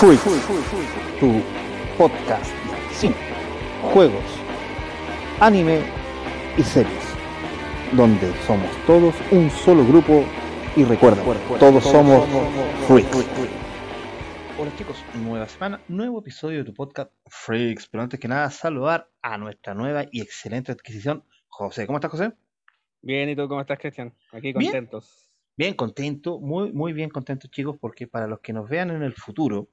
Freak, tu podcast sin juegos, anime y series, donde somos todos un solo grupo y recuerda, todos somos Freaks. Hola chicos, nueva semana, nuevo episodio de tu podcast Freaks, pero antes que nada saludar a nuestra nueva y excelente adquisición, José. ¿Cómo estás José? Bien, ¿y tú cómo estás Cristian? Aquí contentos. Bien, contento, muy, muy bien contentos chicos, porque para los que nos vean en el futuro,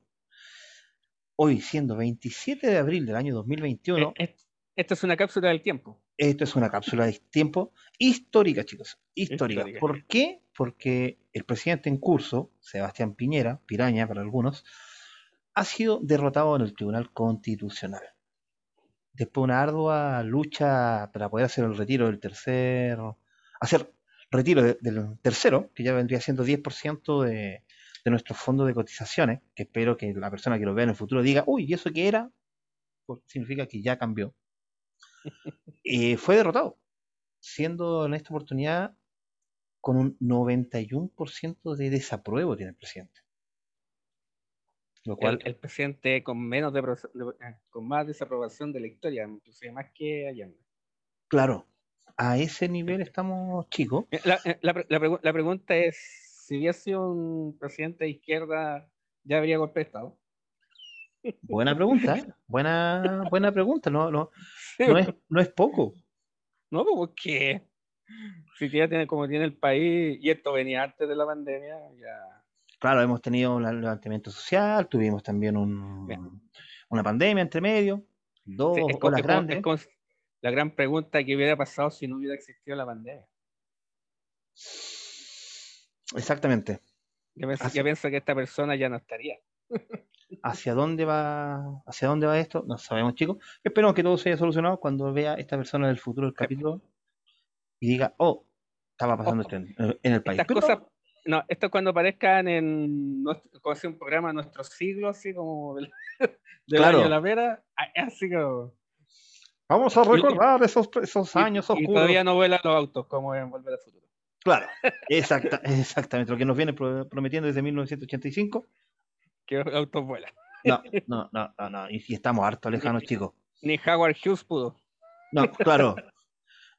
hoy siendo 27 de abril del año 2021... Eh, esto es una cápsula del tiempo. Esto es una cápsula del tiempo histórica, chicos, histórica. ¿Por qué? Porque el presidente en curso, Sebastián Piñera, Piraña para algunos, ha sido derrotado en el Tribunal Constitucional. Después de una ardua lucha para poder hacer el retiro del tercero, hacer retiro del tercero, que ya vendría siendo 10% de, de nuestros fondos de cotizaciones, que espero que la persona que lo vea en el futuro diga, uy, ¿y eso qué era? Pues significa que ya cambió. Eh, fue derrotado, siendo en esta oportunidad con un 91% de desapruebo tiene el presidente. Lo cual, el, presidente con menos de, eh, con más desaprobación de la historia, inclusive más que Allende. Claro, a ese nivel estamos chicos. Eh, la, eh, la, la, pregunta es, si hubiese sido un presidente de izquierda, ¿ya habría golpe de Estado? Buena pregunta, ¿eh? buena, buena pregunta, no, no, no, es, no es poco. No, porque si ya tiene como tiene el país, y esto venía antes de la pandemia, ya... Claro, hemos tenido un levantamiento social, tuvimos también un, una pandemia entre medio, dos sí, es grandes la gran pregunta que hubiera pasado si no hubiera existido la pandemia. Exactamente. Yo pienso, que esta persona ya no estaría. ¿Hacia dónde va hacia dónde va esto? No sabemos, chicos. Esperemos que todo se haya solucionado cuando vea esta persona en el futuro del capítulo y diga, oh, estaba pasando esto en, el país. Estas cosas, no, esto es cuando aparezcan en nuestro, como un programa nuestro siglo, así como del, año de la vera, así como Vamos a recordar esos, esos años oscuros. Y todavía no vuelan los autos como en Volver al Futuro. Claro, exacta, exactamente. Lo que nos viene prometiendo desde 1985. Que autos vuelan. No, no, no, no, Y si estamos harto lejanos, chicos. Ni Howard Hughes pudo. No, claro.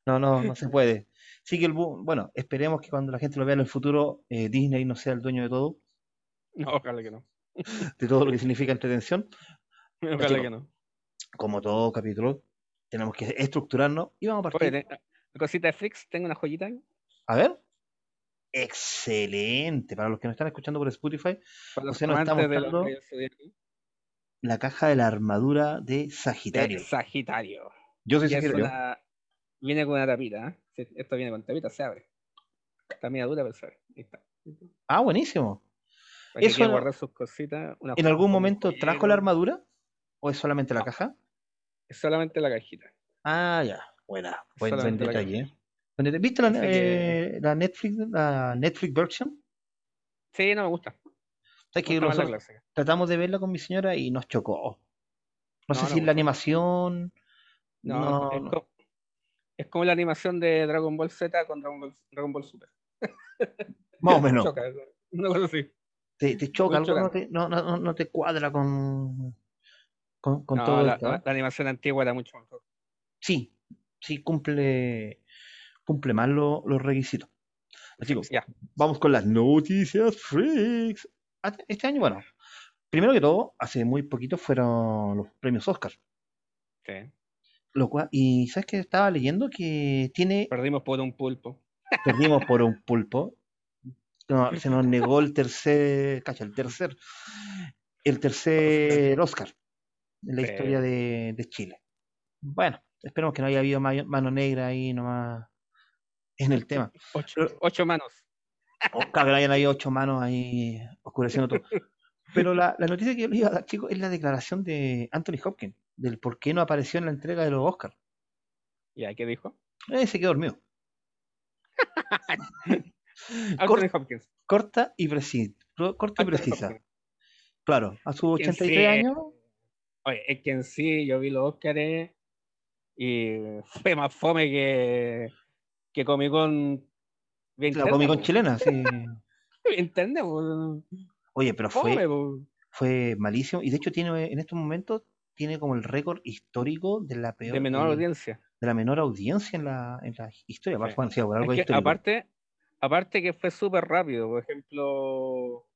No, no, no se puede. Sí que el bueno, esperemos que cuando la gente lo vea en el futuro, eh, Disney no sea el dueño de todo. No, ojalá que no. De todo lo que significa entretención. Ojalá que no. Como todo capítulo, tenemos que estructurarnos y vamos a partir. Oye, cosita de Flix, tengo una joyita. A ver. Excelente. Para los que nos están escuchando por Spotify, Para los nos está mostrando la caja de la armadura de Sagitario. Sagitario. Yo soy Sagitario. Viene con una tapita. ¿eh? Esto viene con tapita, se abre. Está media dura, pero se abre. Ahí está. Ah, buenísimo. Eso guardar sus cositas. ¿En algún momento trajo la armadura? ¿O es solamente la caja? Es solamente la cajita. Ah, ya. Buena. Buen, buen detalle. ¿Viste la, eh, la, Netflix, la Netflix version? Sí, no me gusta. que tratamos de verla con mi señora y nos chocó. No, sé si la animación. No, es, como, la animación de Dragon Ball Z con Dragon Ball, Super. Más o menos. Choca, una cosa así. Te, te choca, algo no te, no, no, no te cuadra con, con, todo la, la, animación antigua era mucho mejor. Sí, sí, cumple, cumple más los requisitos. Así que, vamos con las noticias freaks. Ah, este año, bueno, primero que todo, hace muy poquito fueron los premios Oscar. Sí. Lo cual, y sabes que estaba leyendo que tiene. Perdimos por un pulpo. Perdimos por un pulpo. se nos negó el tercer. Cacha, el tercer. El tercer Oscar en la historia de, Chile. Bueno, esperemos que no haya habido mano negra ahí nomás en el tema. Ocho, manos. O que hayan habido ocho manos ahí oscureciendo todo. Pero la, noticia que yo le iba a dar, chicos, es la declaración de Anthony Hopkins, del por qué no apareció en la entrega de los Oscars. ¿Y qué dijo? Eh, se quedó dormido. Anthony Hopkins. Corta y precisa. Corta y precisa. Claro, a sus 83 años Oye, es que en sí yo vi los Óscares y fue más fome que, que Comic Con. La Comic Con chilena, sí. ¿Entiendes? Oye, pero fue, fue malísimo. Y de hecho tiene en estos momentos tiene como el récord histórico de la peor de menor audiencia. De la menor audiencia en la, en la historia. aparte, aparte que fue súper rápido. Por ejemplo,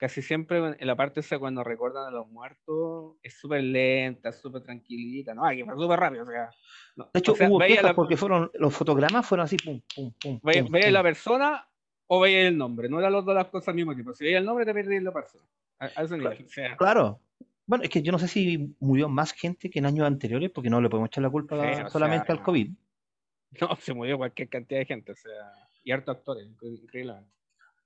casi siempre en la parte esa cuando recuerdan a los muertos es súper lenta, súper tranquilita, no, aquí fue súper rápido, o sea. de hecho, hubo quejas porque fueron, los fotogramas fueron así, pum, pum, pum. Veía, la persona o veía el nombre, no eran las dos las cosas al mismo tiempo. Si veía el nombre, te perdí la persona. A, ese nivel, claro. Bueno, es que yo no sé si murió más gente que en años anteriores, porque no le podemos echar la culpa solamente al COVID. No, se murió cualquier cantidad de gente, o sea, y harto actores, increíblemente.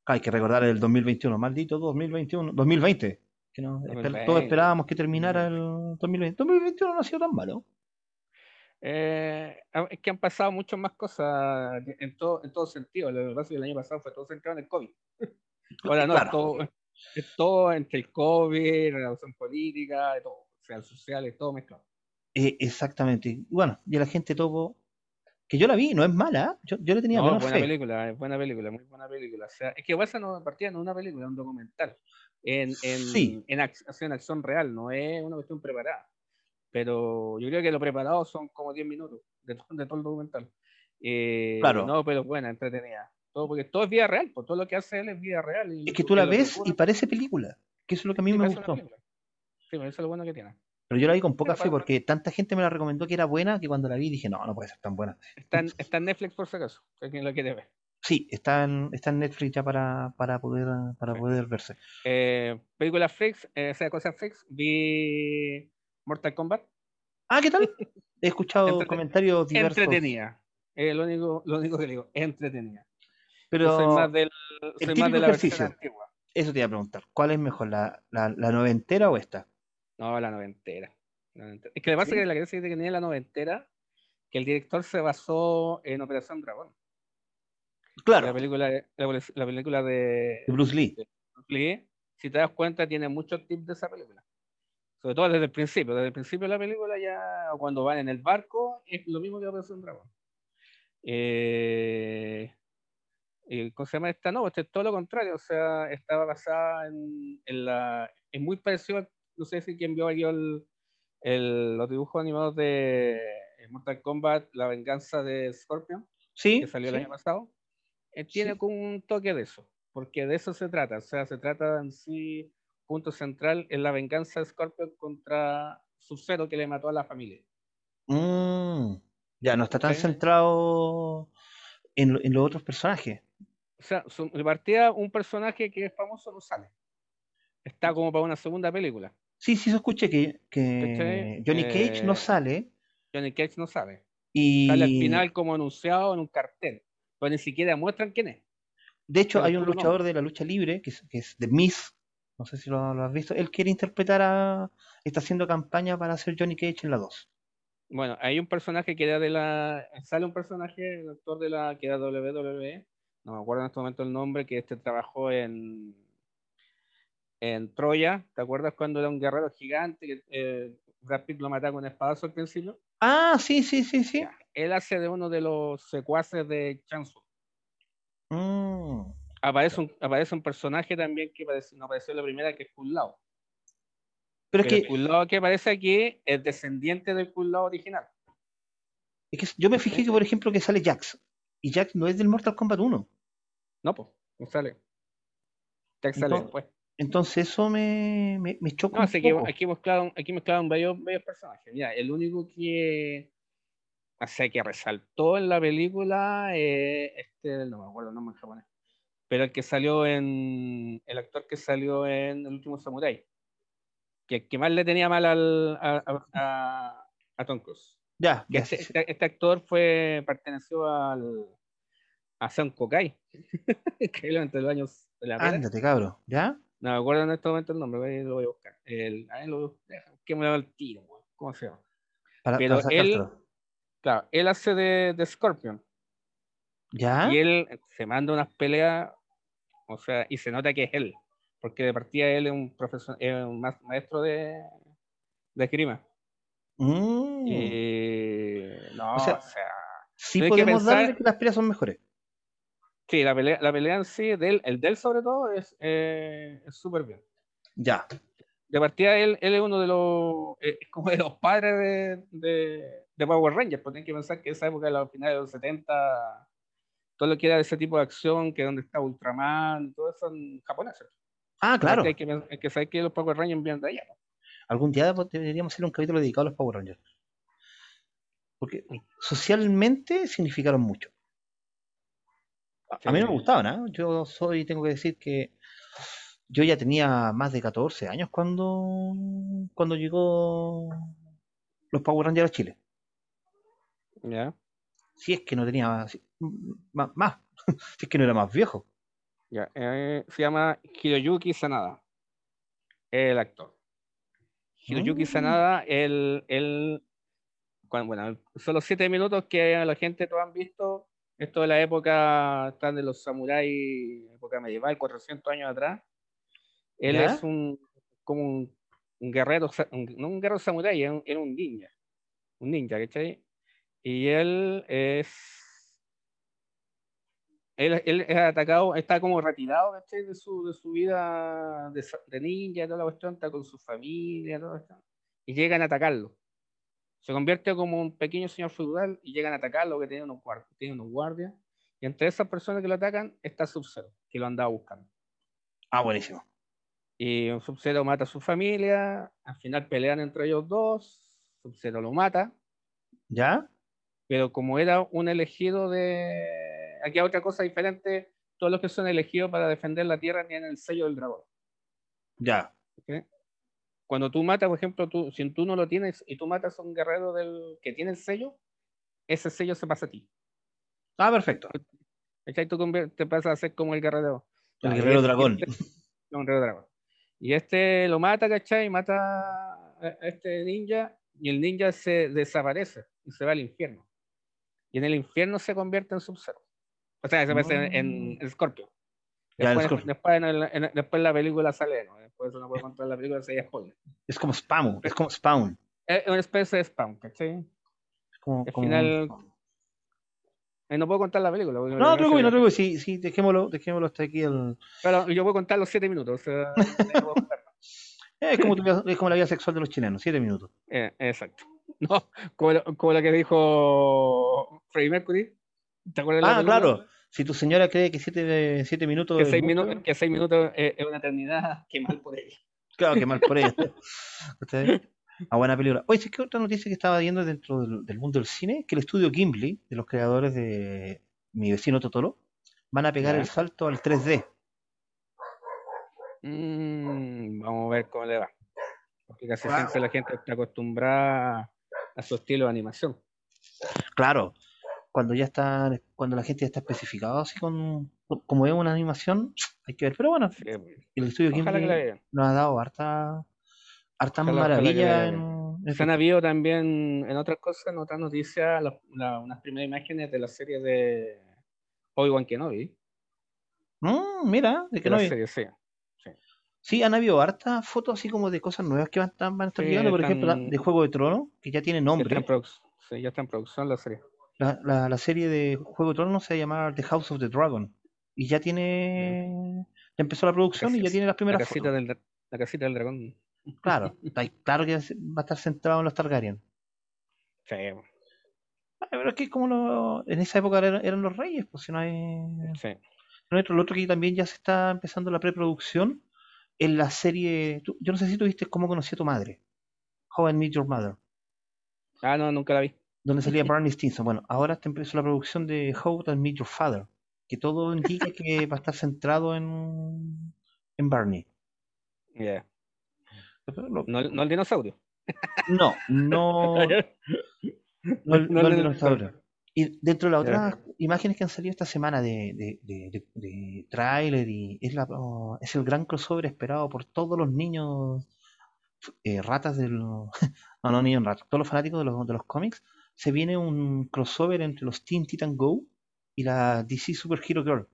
Hay que recordar el 2021, maldito 2021, 2020. Que no, todos esperábamos que terminara el 2020. 2021 no ha sido tan malo. Eh, es que han pasado muchas más cosas en todo, en todo sentido. Lo que pasa es que el año pasado fue todo centrado en el COVID. Ahora no, todo, es todo entre el COVID, la relación política, todo, o sea, el social, todo mezclado. Eh, exactamente. Bueno, y la gente todo que yo la vi, no es mala, yo, yo le tenía no, buena película, es buena película, muy buena película. O sea, es que esa no partida no es una película, es un documental. En, en, en, acción, acción real, no es una cuestión preparada. Pero yo creo que lo preparado son como 10 minutos de, de todo el documental. Eh, claro. No, pero buena, entretenida. Todo, porque todo es vida real, pues todo lo que hace él es vida real. Y es que tú la ves y parece película, que eso es lo que a mí me gustó. Sí, eso es lo bueno que tiene. Pero yo la vi con poca fe porque tanta gente me la recomendó que era buena que cuando la vi dije, no, no puede ser tan buena. Está en, está en Netflix por si acaso, si alguien la quiere ver. Sí, está en, está en Netflix ya para, para poder para poder verse. Eh, película Freaks, eh, sea cosa Freaks, vi Mortal Kombat. Ah, ¿qué tal? He escuchado comentarios diversos. Entretenida. Eh, lo, único, lo único que digo, entretenida. Pero soy más, del, soy más de la versión antigua. Eso te iba a preguntar. ¿Cuál es mejor, la, la, la noventera o esta? No, la noventera. Es que lo que pasa es que la gracia que tenía la noventera, que el director se basó en Operación Dragón. Claro. La película, la, película de, Bruce Lee. Bruce Lee. Si te das cuenta, tiene muchos tips de esa película. Sobre todo desde el principio. Desde el principio de la película, ya cuando van en el barco, es lo mismo que Operación Dragón. Eh, ¿Cómo se llama esta? No, este es todo lo contrario. O sea, estaba basada en, en la. Es muy parecido no sé si quien vio aquí el, los dibujos animados de Mortal Kombat, La venganza de Scorpion, ¿Sí? que salió el año pasado, eh, tiene como un toque de eso, porque de eso se trata, o sea, se trata en sí, punto central, en la venganza de Scorpion contra Sub-Zero que le mató a la familia. Mm, ya, no está tan centrado en, en, los otros personajes. O sea, de partida, un personaje que es famoso no sale. Está como para una segunda película. Sí, sí, se escuché que, que Johnny Cage no eh, sale. Johnny Cage no sale. Y... Sale al final como anunciado en un cartel. Pero ni siquiera muestran quién es. De hecho, hay un luchador de la lucha libre, que es, que es de Miss, no sé si lo, has visto, él quiere interpretar a... Está haciendo campaña para hacer Johnny Cage en la 2. Bueno, hay un personaje que era de la... Sale un personaje, el actor de la que era WWE, no me acuerdo en este momento el nombre, que este trabajó en en Troya, ¿te acuerdas cuando era un guerrero gigante que eh, Brad Pitt lo mataba con un espadazo al principio? Ah, sí, sí, sí, sí. él hace de uno de los secuaces de Chansu. Mm. Aparece, un, aparece un personaje también que no apareció la primera, que es Kullao. Pero, es que... El Kullao que aparece aquí es descendiente del Kullao original. Es que yo me fijé que, por ejemplo, que sale Jax. Y Jax no es del Mortal Kombat 1. No, pues, no sale. Jax sale después. Entonces eso me, me, me choca. No, un poco. aquí mezclaron, aquí mezclaron varios, varios personajes. Mira, el único que, o sea, que resaltó en la película, eh, este, no me acuerdo el nombre en japonés, pero el que salió en, el actor que salió en El último Samurai, que que más le tenía mal al, a, a, Tom Cruise. Ya, este, este, este, actor fue, perteneció al, a Son Kokai, que entre los años de la Ándate, cabro, ¿ya? No me acuerdo en este momento el nombre, lo voy a buscar. El, a lo, que me da el tiro, ¿cómo se llama? Pero él, claro, él hace de, de, Scorpion. ¿Ya? Y él se manda unas peleas, o sea, y se nota que es él, porque de partida él es un profesor, es un maestro de, de esgrima. Mm. no, o sea, sí podemos darle que las peleas son mejores. Sí, la pelea, la pelea en sí, de el de él sobre todo, es eh, súper bien. Ya. de partida él, él es uno de los, eh, como de los padres de, de, Power Rangers, porque tienen que pensar que esa época, a los finales de los 70, todo lo que era de ese tipo de acción, que donde está Ultraman, todo eso son japoneses. Ah, claro. Hay que, hay que saber que los Power Rangers vienen de allá. Algún día deberíamos hacer un capítulo dedicado a los Power Rangers. Porque socialmente significaron mucho. A mí no me gustaban, ¿eh? Yo soy, tengo que decir que yo ya tenía más de 14 años cuando, cuando llegó los Power Rangers a Chile. Ya. Si es que no tenía más, si es que no era más viejo. Ya, eh, se llama Hiroyuki Sanada, el actor. Hiroyuki mm. Sanada, el, el bueno, son los siete minutos que la gente todos han visto. Esto de la época, están de los samuráis, época medieval, 400 años atrás. Él es un, como un, guerrero, no un guerrero samurái, era un, ninja. Un ninja, ¿cachai? Y él es. Él, él, es atacado, está como retirado, ¿cachai? De su, de su vida de, de ninja, toda la cuestión, está con su familia, todo esto. Y llegan a atacarlo. Se convierte como un pequeño señor feudal y llegan a atacarlo, que tiene unos, guardias, tiene unos guardias. Y entre esas personas que lo atacan está Sub-Zero, que lo andaba buscando. Ah, buenísimo. Y Sub-Zero mata a su familia, al final pelean entre ellos dos, Sub-Zero lo mata. ¿Ya? Pero como era un elegido de... Aquí hay otra cosa diferente, todos los que son elegidos para defender la Tierra tienen el sello del dragón. Ya. Cuando tú matas, por ejemplo, tú, si tú no lo tienes y tú matas a un guerrero del, que tiene el sello, ese sello se pasa a ti. Ah, perfecto. Tú te pasas a ser como el guerrero. El guerrero dragón. un guerrero dragón. Y este lo mata, ¿cachai? Mata a este ninja y el ninja se desaparece y se va al infierno. Y en el infierno se convierte en Sub-Zero. O sea, se convierte en, en, Scorpio. Después, después, en, después, la película sale, ¿no? Después no puedo contar la película, se spoiler. Es como Spawn, es como Spawn. Es una especie de Spawn, ¿cachai? Es como, Al final, eh, no puedo contar la película. No, no te no te Sí, sí, dejémoslo, dejémoslo hasta aquí. El... Pero yo puedo contar los siete minutos. O sea, es, como es como la vida sexual de los chilenos, siete minutos. Eh, exacto. No, como, como lo que dijo Freddie Mercury. ¿Te acuerdas ah, claro. Si tu señora cree que siete, siete minutos. Que seis, minutos, que seis minutos es, es una eternidad, qué mal por ella. Claro, qué mal por ella. A buena película. Oye, ¿es que otra noticia que estaba viendo dentro del, mundo del cine? Que el estudio Gimli, de los creadores de Mi vecino Totoro, van a pegar el salto al 3D. Mm, vamos a ver cómo le va. Porque casi siempre la gente está acostumbrada a su estilo de animación. Claro, cuando ya está, cuando la gente ya está especificado así con, como es una animación, hay que ver. Pero bueno, el estudio Gimli nos ha dado harta harta maravilla Se han habido también en otras cosas, en otras noticias, unas primeras imágenes de la serie de Obi-Wan Kenobi. Mm, mira, de Kenobi. sí. sí. han habido hartas fotos así como de cosas nuevas que van, van a estar llegando, por ejemplo, de Juego de Tronos, que ya tiene nombre. Ya sí, ya está en producción la serie. La, la, serie de Juego de Tronos se llama The House of the Dragon. Y ya tiene. Ya empezó la producción y ya tiene las primeras la casita Del, la casita del dragón. Claro, claro que va a estar centrado en los Targaryen. Sí. Pero es que como lo, en esa época eran, los reyes, pues si no hay... Sí. Lo otro que también ya se está empezando la preproducción en la serie... yo no sé si tú viste cómo conocí a tu madre. How I Meet Your Mother. Ah, no, nunca la vi. Donde salía Barney Stinson. Bueno, ahora está empezó la producción de How I Meet Your Father. Que todo indica que va a estar centrado en, en Barney. Yeah. No, el dinosaurio. No, no. no, el, dinosaurio. Y dentro de las otras imágenes que han salido esta semana de, de, de, tráiler y es, la, es el gran crossover esperado por todos los niños eh, ratas del no no niños ratas todos los fanáticos de los, de los cómics se viene un crossover entre los Teen Titan Go y la DC Super Hero Girl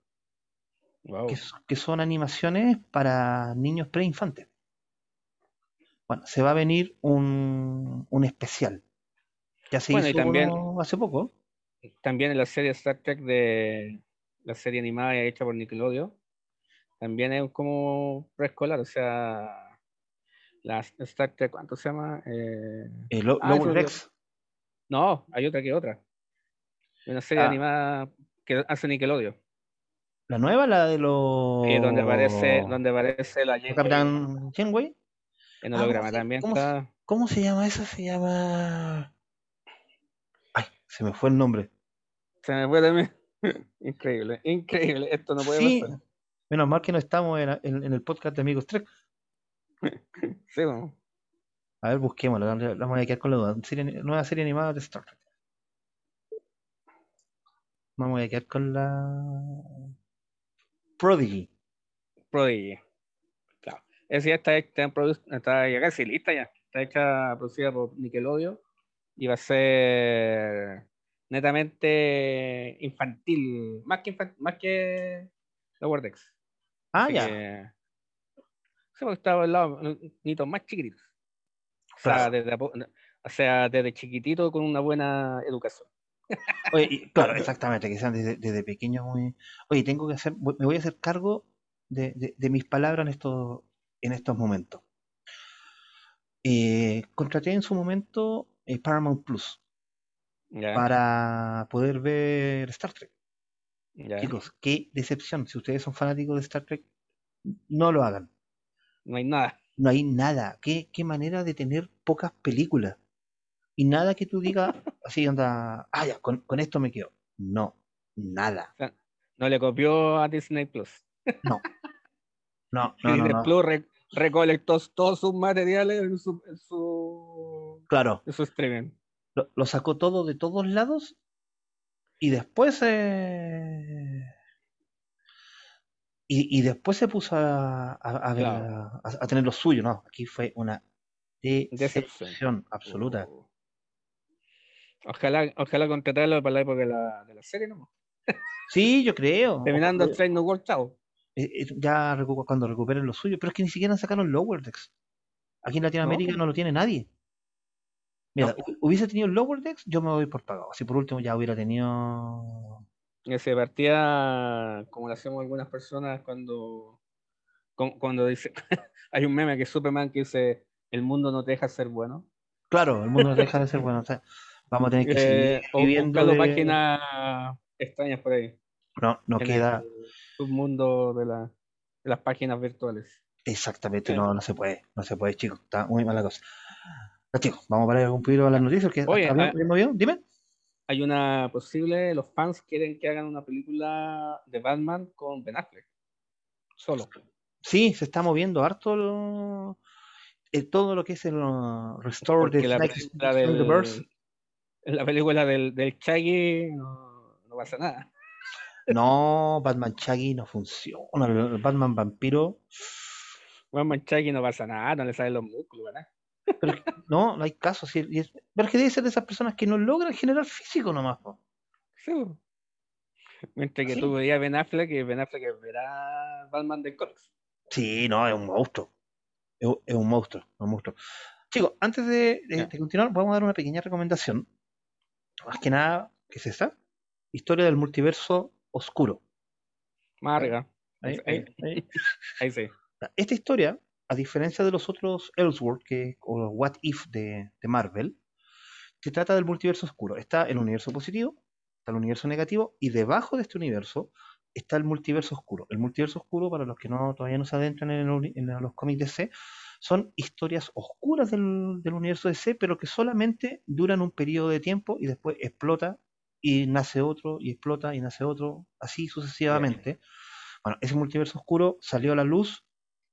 que, que, son animaciones para niños preinfantes bueno, se va a venir un, un especial. Ya se hizo también, hace poco. También en la serie Star Trek de la serie animada hecha por Nickelodeon, también es como preescolar, o sea, La Star Trek, ¿cuánto se llama? Eh... eh lo, ah, Rex. No, hay otra que otra. Una serie ah. animada que hace Nickelodeon. ¿La nueva? ¿La de los...? Eh, donde aparece, donde aparece la Capitán Janeway. En holograma ah, también ¿cómo, está... ¿Cómo se llama esa? Se llama... Ay, se me fue el nombre. Se me fue también. increíble, increíble. Esto no puede sí. pasar. Menos mal que no estamos en, en, el podcast de Amigos Trek. sí, vamos. A ver, busquémoslo. Vamos a quedar con la duda. nueva serie animada de Star Trek. Vamos a quedar con la. Prodigy. Prodigy. Claro. Esa ya está, está, está ya casi lista ya. Está hecha, producida por Nickelodeon. Y va a ser netamente infantil. Más que, infantil, más que Lower Decks. Ah, ya. Que, sí, porque estaba al lado, niñitos más chiquititos. O sea, desde, o sea, desde chiquitito con una buena educación. Oye, claro, exactamente, que sean desde, desde pequeños muy... Oye, tengo que hacer, me voy a hacer cargo de, de, mis palabras en estos, en estos momentos. Eh, contraté en su momento eh, Paramount Plus para poder ver Star Trek. Chicos, qué decepción. Si ustedes son fanáticos de Star Trek, no lo hagan. No hay nada. No hay nada. Qué, qué manera de tener pocas películas. Y nada que tú digas así, onda, ah, ya, con, esto me quedo. No, nada. no le copió a Disney Plus. No. No, no, Disney Plus recolectó todos sus materiales en su, en su, claro. en su streaming. Lo, sacó todo de todos lados y después eh, y, después se puso a, a, tener lo suyo, ¿no? Aquí fue una decepción, absoluta. Oh. Ojalá, ojalá contratarlo para la época de la, de la serie, ¿no? Sí, yo creo. Terminando el Train No World, chao. Eh, eh, ya cuando recuperen lo suyo, pero es que ni siquiera sacaron Lower Decks. Aquí en Latinoamérica no, lo tiene nadie. Mira, hubiese tenido Lower Decks, yo me voy por pagado. Si por último ya hubiera tenido. Se partía como lo hacemos algunas personas cuando. Cuando dice. hay un meme que es Superman que dice: El mundo no te deja ser bueno. Claro, el mundo no te deja de ser bueno. O sea, vamos a tener que seguir eh, viendo. De... páginas extrañas por ahí. No, no queda mundo de, de las páginas virtuales. Exactamente, no, no se puede, no se puede, chicos, está muy mala cosa. chicos, vamos a parar algún poquito a las noticias. Que Oye, ah, bien? Dime. Hay una posible, los fans quieren que hagan una película de Batman con Ben Affleck. Solo. Sí, se está moviendo harto lo, eh, todo lo que es el uh, Restore the la película del, la película del, del Chaggy no, no pasa nada. No, Batman Chaggy no funciona. Batman vampiro. Batman Chaggy no pasa nada, no le salen los músculos, ¿verdad? No, no hay caso. Sí, pero es que debe ser de esas personas que no logran generar físico nomás. Sí. Mientras que tú veías Ben Affleck, que Ben Affleck verá Batman de Cox. Sí, no, es un monstruo. Es, un monstruo, un monstruo. Chicos, antes de, de, continuar, vamos a dar una pequeña recomendación. Más que nada, ¿qué es esta? Historia del multiverso oscuro. Marga. Ahí, sí. Esta historia, a diferencia de los otros Elseworld que, o What If de, Marvel, se trata del multiverso oscuro. Está el universo positivo, está el universo negativo, y debajo de este universo está el multiverso oscuro. El multiverso oscuro, para los que no todavía no se adentran en, los cómics de DC, son historias oscuras del, del, universo DC, pero que solamente duran un periodo de tiempo y después explota y nace otro, y explota, y nace otro, así sucesivamente. Bueno, ese multiverso oscuro salió a la luz.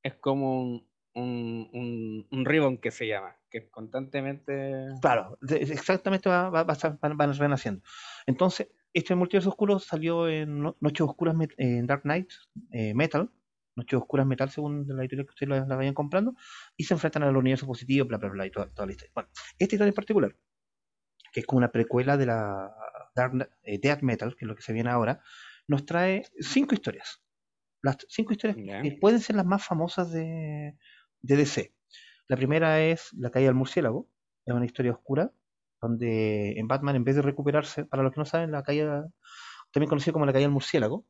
Es como un, un, un, ribbon que se llama, que constantemente... Claro, exactamente va, va, van renaciendo. Entonces, este multiverso oscuro salió en Noches Oscuras en Dark Knight eh, Metal, Noches Oscuras Metal, según la editorial que ustedes la, vayan comprando, y se enfrentan al universo positivo, bla, bla, bla, y toda, toda la historia. Bueno, esta historia en particular, que es como una precuela de la Dark, eh, Death Metal, que es lo que se viene ahora, nos trae cinco historias. Las cinco historias que pueden ser las más famosas de, DC. La primera es La caída del murciélago, es una historia oscura, donde en Batman, en vez de recuperarse, para los que no saben, la caída, también conocida como la caída del murciélago,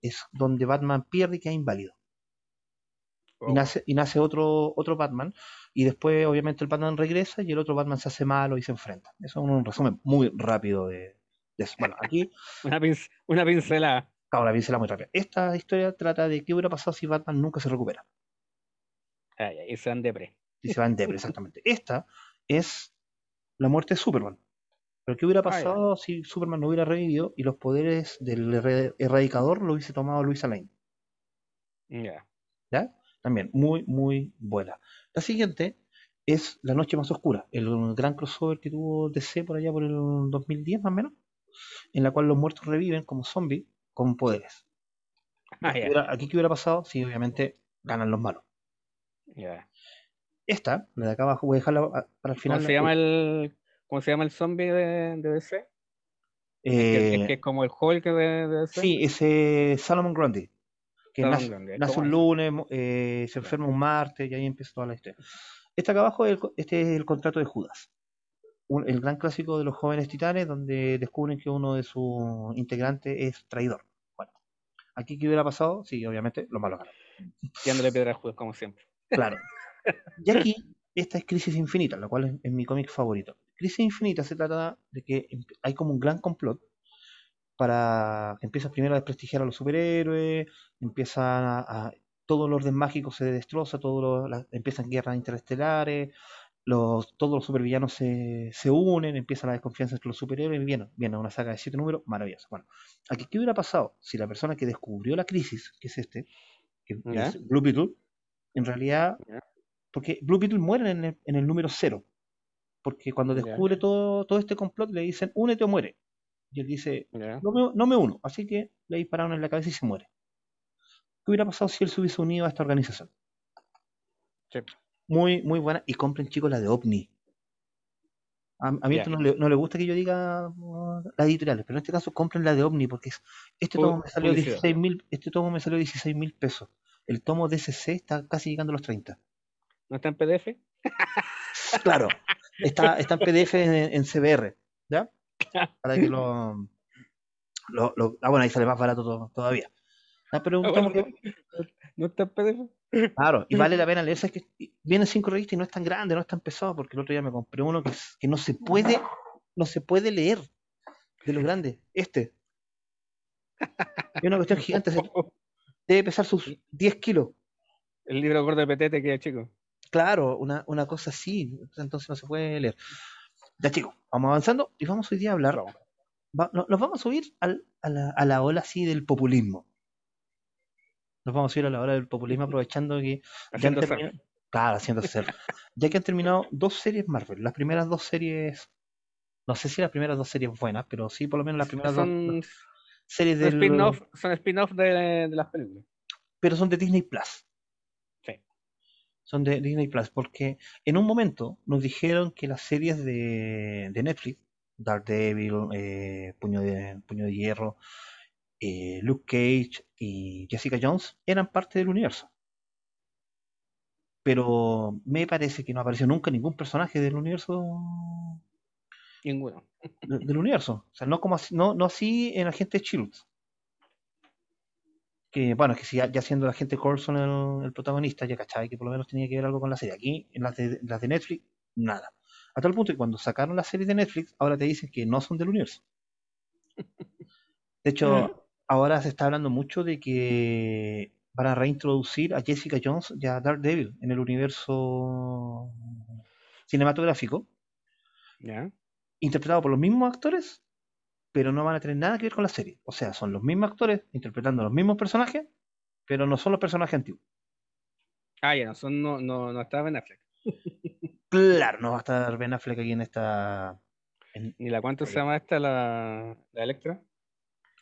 es donde Batman pierde y queda inválido. Y nace, y nace otro, otro Batman. Y después, obviamente, el Batman regresa y el otro Batman se hace malo y se enfrenta. Eso es un resumen muy rápido de, eso. Bueno, aquí. una, una pincelada. Claro, una pincelada muy rápida. Esta historia trata de qué hubiera pasado si Batman nunca se recupera. Y se van depre. Y se van depre, exactamente. Esta es la muerte de Superman. Pero ¿qué hubiera ah, pasado si Superman no hubiera revivido y los poderes del erradicador lo hubiese tomado Luisa Lane? Ya. ¿Ya? También, muy, muy buena. La siguiente es La Noche Más Oscura, el gran crossover que tuvo DC por allá por el 2010 más o menos, en la cual los muertos reviven como zombies con poderes. Ah, aquí, ¿qué hubiera pasado? Si obviamente ganan los malos. Esta, la de acá abajo, voy a dejarla para el final. ¿Cómo se llama el, ¿cómo se llama el zombie de, DC? Eh, que, es como el Hulk de, DC. Sí, ese Salomon Grundy que nace, un lunes, eh, se enferma un martes y ahí empieza toda la historia. Este acá abajo, este es el contrato de Judas. el gran clásico de los jóvenes titanes donde descubren que uno de sus integrantes es traidor. Bueno, aquí qué hubiera pasado, sí, obviamente, lo malo ganan. Tirándole piedra a Judas, como siempre. Claro. Y aquí, esta es Crisis Infinita, la cual es mi cómic favorito. Crisis Infinita se trata de que hay como un gran complot para que empiezas primero a desprestigiar a los superhéroes, empiezan a, todo el orden mágico se destroza, todo empiezan guerras interestelares, los, todos los supervillanos se, se, unen, empieza la desconfianza entre los superhéroes, y viene, viene una saga de siete números, maravillosa. Bueno, aquí, ¿qué hubiera pasado si la persona que descubrió la crisis, que es este, que es Blue Beetle, en realidad, porque Blue Beetle muere en el, en el número cero, porque cuando descubre todo, todo este complot le dicen, únete o muere. Y él dice, no, me, uno, así que le dispararon en la cabeza y se muere. ¿Qué hubiera pasado si él se hubiese unido a esta organización? Muy, muy buena. Y compren, chicos, la de OVNI. A, mí esto no le, gusta que yo diga uh, las editoriales, pero en este caso compren la de OVNI porque este tomo me salió 16 mil, este tomo me salió 16 mil pesos. El tomo DCC está casi llegando a los 30. ¿No está en PDF? claro, está, está en PDF en CBR, ¿ya? para que lo, lo, Ah, bueno, ahí sale más barato todavía. Ah, pero ah, no está PDF. Claro, y vale la pena leerse. Es que vienen cinco revistas y no es tan grande, no es tan pesado, porque el otro día me compré uno que, que no se puede, no se puede leer de lo grande. Este. Es una cuestión gigante. Debe pesar sus 10 kilos. El libro gordo de Petete que es chico. Claro, una, una cosa así. Entonces no se puede leer. Ya chicos, vamos avanzando y vamos hoy día a hablar. nos vamos a subir a, la, a, la, ola así del populismo. Nos vamos a subir a la ola del populismo aprovechando que... Haciendo Claro, haciendo ser. ya que han terminado dos series Marvel. Las primeras dos series... No sé si las primeras dos series buenas, pero sí por lo menos las primeras dos, series de... son spin-off de, de las películas. Pero son de Disney Plus son de Disney Plus, porque en un momento nos dijeron que las series de, de Netflix, Daredevil, eh, Puño, de, Puño de Hierro, eh, Luke Cage y Jessica Jones eran parte del universo. Pero me parece que no apareció nunca ningún personaje del universo. Ninguno. Del, universo. O sea, no como no, no así en Agente Shield que bueno, es que si ya, siendo la gente Coulson el, el, protagonista, ya cachai que por lo menos tenía que ver algo con la serie. Aquí, en las de, las de Netflix, nada. A tal punto que cuando sacaron las series de Netflix, ahora te dicen que no son del universo. De hecho, ahora se está hablando mucho de que van a reintroducir a Jessica Jones y a Daredevil en el universo cinematográfico. Interpretado por los mismos actores pero no van a tener nada que ver con la serie. O sea, son los mismos actores interpretando los mismos personajes, pero no son los personajes antiguos. Ah, ya, no, son, no, no, no está Ben Affleck. claro, no va a estar Ben Affleck aquí en esta. ¿Y la cuánto se llama esta, la, la Electra?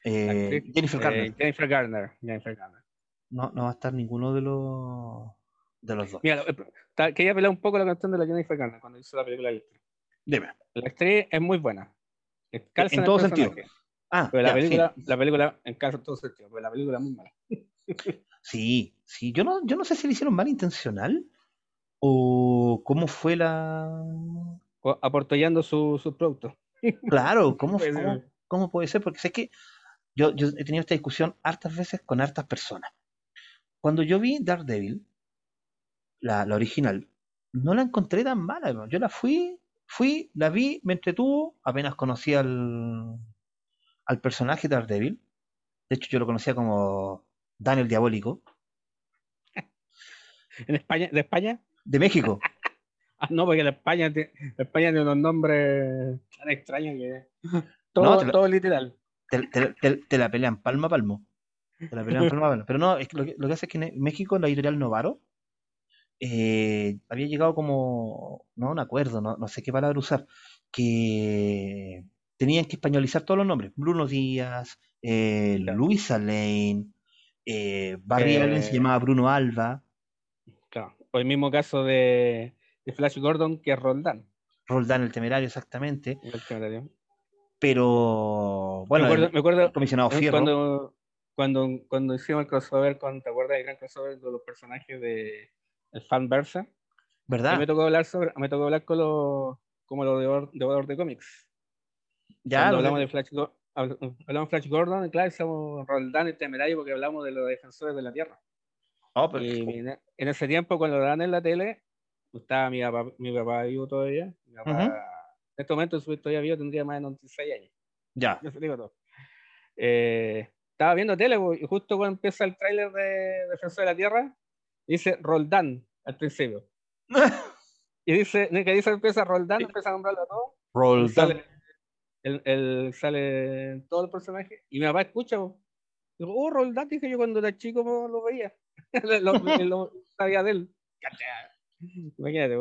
Eh, Jennifer Garner. Eh, Jennifer Garner. Jennifer Garner. No, no va a estar ninguno de los de los dos. Mira, quería pelear un poco la canción de la Jennifer Garner cuando hizo la película Electra. Dime. La actriz es muy buena en todo sentido. Ah, pero la, película, la película en todo sentido, pero la película es muy mala. sí, sí, yo no, yo no sé si le hicieron mal intencional o cómo fue la... aportallando su, su producto. Claro, ¿cómo, cómo, ¿cómo, puede ser? Porque sé que yo, yo he tenido esta discusión hartas veces con hartas personas. Cuando yo vi Daredevil, la, la original, no la encontré tan mala. Yo la fui, fui, la vi, me entretuvo, apenas conocí al, al personaje de Daredevil. De hecho, yo lo conocía como Daniel Diabólico. ¿En España? ¿De España? De México. ah, no, porque en España, España tiene unos nombres tan extraños que todo, todo literal. Te, la pelean palmo a palmo. Te la pelean palmo a palmo. Pero no, es que lo, que, lo que hace es que en México, la editorial Novaro, eh, había llegado como, no un acuerdo, no, no sé qué palabra usar, que tenían que españolizar todos los nombres. Bruno Díaz, eh, Luisa Lane, eh, Barry Allen se llamaba Bruno Alba. Claro, o el mismo caso de, Flash Gordon que Roldán. Roldán el temerario, exactamente. El temerario. Pero, bueno, me acuerdo, el comisionado Fierro. Cuando, cuando, cuando hicimos el crossover con, ¿te acuerdas del gran crossover de los personajes de el fanversa. ¿Verdad? me tocó hablar sobre, me tocó hablar con los como los de, de, de cómics. Ya. hablamos de Flash, hablamos Flash Gordon, claro, somos Roldán y Temerario porque hablamos de los defensores de la Tierra. Oh, y en, ese tiempo, cuando lo dan en la tele, estaba mi papá, mi papá vivo todavía. Mi papá, En este momento, si todavía vivo, tendría más de 96 años. Ya. Yo se digo todo. Eh, estaba viendo tele y justo cuando empieza el tráiler de Defensor de la Tierra, dice Roldán al principio. y dice, que dice empieza Roldán, empieza a nombrarlo todo. Roldán. Sale, el, sale todo el personaje y mi papá escucha. Digo, oh, Roldán, dije yo cuando era chico lo veía. lo, sabía de él. Imagínate.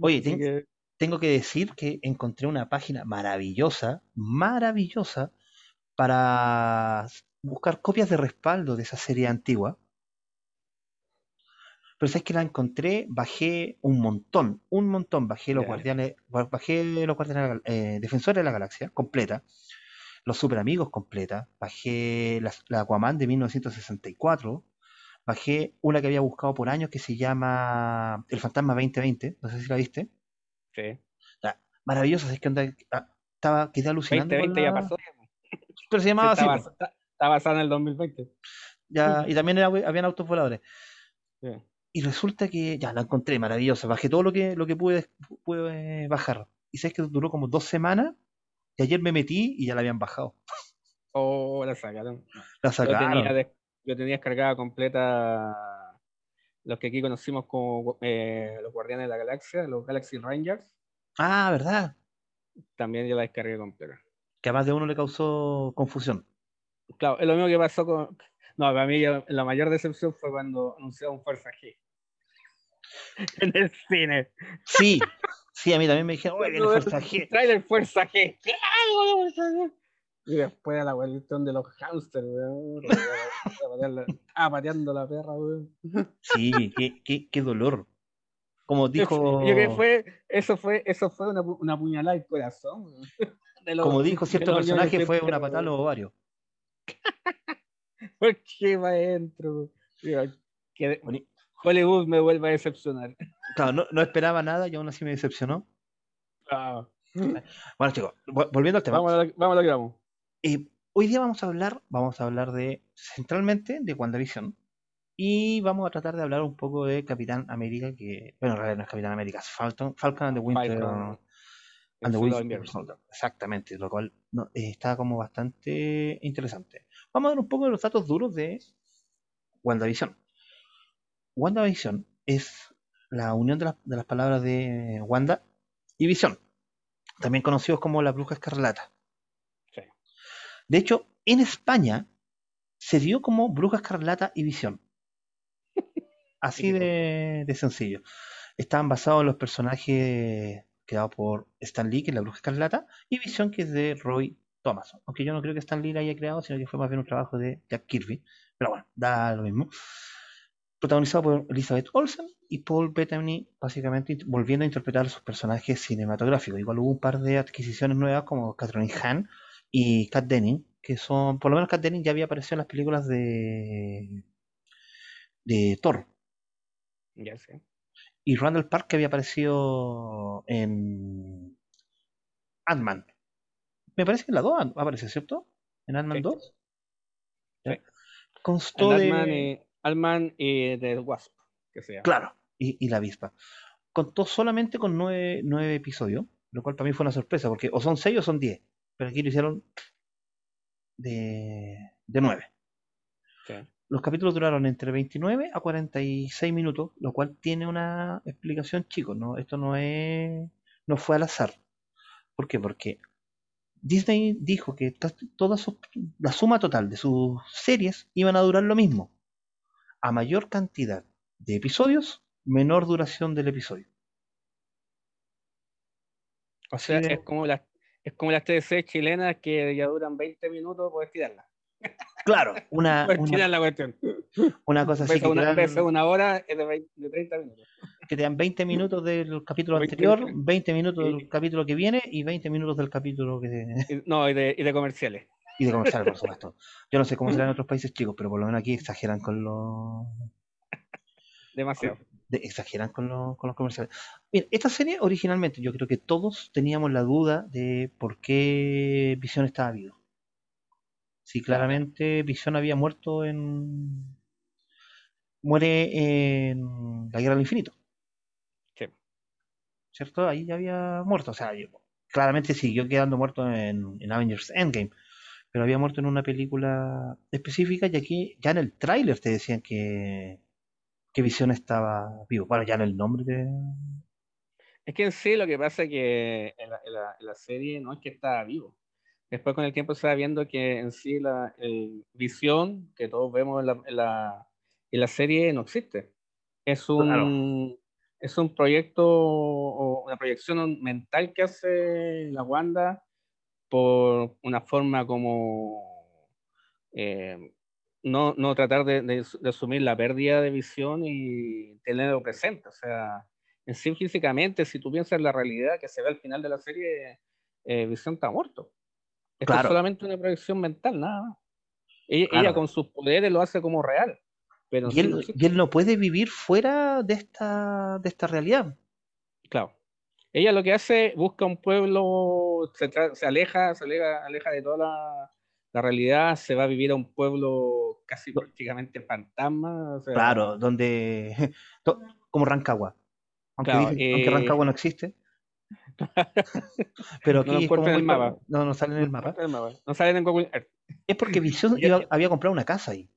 Oye, tengo que decir que encontré una página maravillosa, maravillosa, para buscar copias de respaldo de esa serie antigua pero sabes que la encontré, bajé un montón, un montón, bajé los guardianes, bajé los guardianes eh, defensores de la galaxia completa, los super amigos completa, bajé la, Aquaman de 1964, bajé una que había buscado por años que se llama El Fantasma 2020, no sé si la viste. Sí. maravillosa, es que onda, ah, estaba, quedé alucinando. 2020 ya pasó. Pero se llamaba así. Está, basada en el 2020. Ya, y también habían autos voladores. Sí y resulta que ya la encontré maravillosa. Bajé todo lo que, lo que pude, pude bajar. Y sabes que duró como dos semanas. Y ayer me metí y ya la habían bajado. Oh, la sacaron. La sacaron. Yo tenía, descargada completa los que aquí conocimos como eh, los Guardianes de la Galaxia, los Galaxy Rangers. Ah, ¿verdad? También yo la descargué completa. Que a más de uno le causó confusión. Claro, es lo mismo que pasó con. No, para mí la mayor decepción fue cuando anunciaron Fuerza G. en el cine. Sí, sí, a mí también me dijeron, oye, viene Fuerza G. Trailer Fuerza G. ¿Qué hago? Y después a la cuestión de los hamsters, weón. Estaba pateando la perra, weón. Sí, qué, qué, qué dolor. Como dijo. Yo que fue, eso fue, eso fue una, una puñalada al corazón, Como dijo cierto personaje, fue una patada a los ovarios. ¿Por qué maestro? Que, Hollywood me vuelve a decepcionar. Claro, no, no, esperaba nada y aún así me decepcionó. Ah. Bueno, chicos, volviendo al tema. Vamos a lo, vamos a que vamos. Eh, hoy día vamos a hablar, vamos a hablar de centralmente de WandaVision. Y vamos a tratar de hablar un poco de Capitán América, que, bueno, en realidad no es Capitán América, es Falcon, Falcon and the Winter, and the Winter Soldier. Exactamente, lo cual no, eh, está como bastante interesante. Vamos a ver un poco de los datos duros de WandaVision. WandaVision es la unión de, las palabras de Wanda y Visión, también conocidos como la bruja escarlata. De hecho, en España se dio como bruja escarlata y visión. Así de, sencillo. Estaban basados en los personajes creados por Stan Lee, que es la bruja escarlata, y visión, que es de Roy Thomas. Aunque yo no creo que Stan Lee la haya creado, sino que fue más bien un trabajo de Jack Kirby. Pero bueno, da lo mismo protagonizado por Elizabeth Olsen y Paul Bettany, básicamente volviendo a interpretar sus personajes cinematográficos. Igual hubo un par de adquisiciones nuevas como Catherine Hahn y Kat Denning, que son, por lo menos Kat Denning ya había aparecido en las películas de de Thor. Ya sé. Y Randall Park que había aparecido en Ant-Man. Me parece que en la 2 aparece, ¿cierto? En Ant-Man 2. Constó de... Alman y de Wasp, que sea. Claro, y, la avispa. Contó solamente con nueve, nueve, episodios, lo cual para mí fue una sorpresa, porque o son seis o son diez, pero aquí lo hicieron de, de nueve. Los capítulos duraron entre 29 a 46 minutos, lo cual tiene una explicación, chicos, ¿no? Esto no es no fue al azar. ¿Por qué? Porque Disney dijo que toda la suma total de sus series iban a durar lo mismo. A mayor cantidad de episodios, menor duración del episodio. O sea, es como las es como las TDC chilenas que ya duran 20 minutos, puedes tirarlas. Claro, una, una, la cuestión. una cosa así. Que una, dan, una hora es de, de, 30 minutos. Que te dan 20 minutos del capítulo anterior, 20 minutos del capítulo que viene y 20 minutos del capítulo que. No, y de, y de comerciales. Y de comerciales, por supuesto. Yo no sé cómo será en otros países chicos, pero por lo menos aquí exageran con los. Demasiado. exageran con, los, con los comerciales. Bien, esta serie originalmente yo creo que todos teníamos la duda de por qué Visión estaba vivo. Sí, claramente Visión había muerto en. Muere en la Guerra del Infinito. Sí. ¿Cierto? Ahí ya había muerto. O sea, claramente siguió quedando muerto en, Avengers Endgame. Pero había muerto en una película específica y aquí ya en el tráiler te decían que, que Visión estaba vivo. Bueno, ya en el nombre de. Es que en sí lo que pasa es que en la, en la serie no es que estaba vivo Después con el tiempo se va viendo que en sí la visión que todos vemos en la, en la, serie no existe. Es un, es un proyecto o una proyección mental que hace la Wanda por una forma como eh, no, no, tratar de, de, asumir la pérdida de visión y tenerlo presente. O sea, en sí físicamente, si tú piensas en la realidad que se ve al final de la serie, eh, Visión está muerto. Esto es solamente una proyección mental, nada más. Ella, con sus poderes lo hace como real. Pero y, él, no puede vivir fuera de esta, de esta realidad. Claro. Ella lo que hace, busca un pueblo, se, aleja, se aleja, de toda la, realidad, se va a vivir a un pueblo casi prácticamente fantasma. claro, donde. como Rancagua. Aunque, aunque Rancagua no existe. Pero aquí no, en el mapa. no, no sale en el mapa. No salen en Google Es porque Visión había comprado una casa ahí.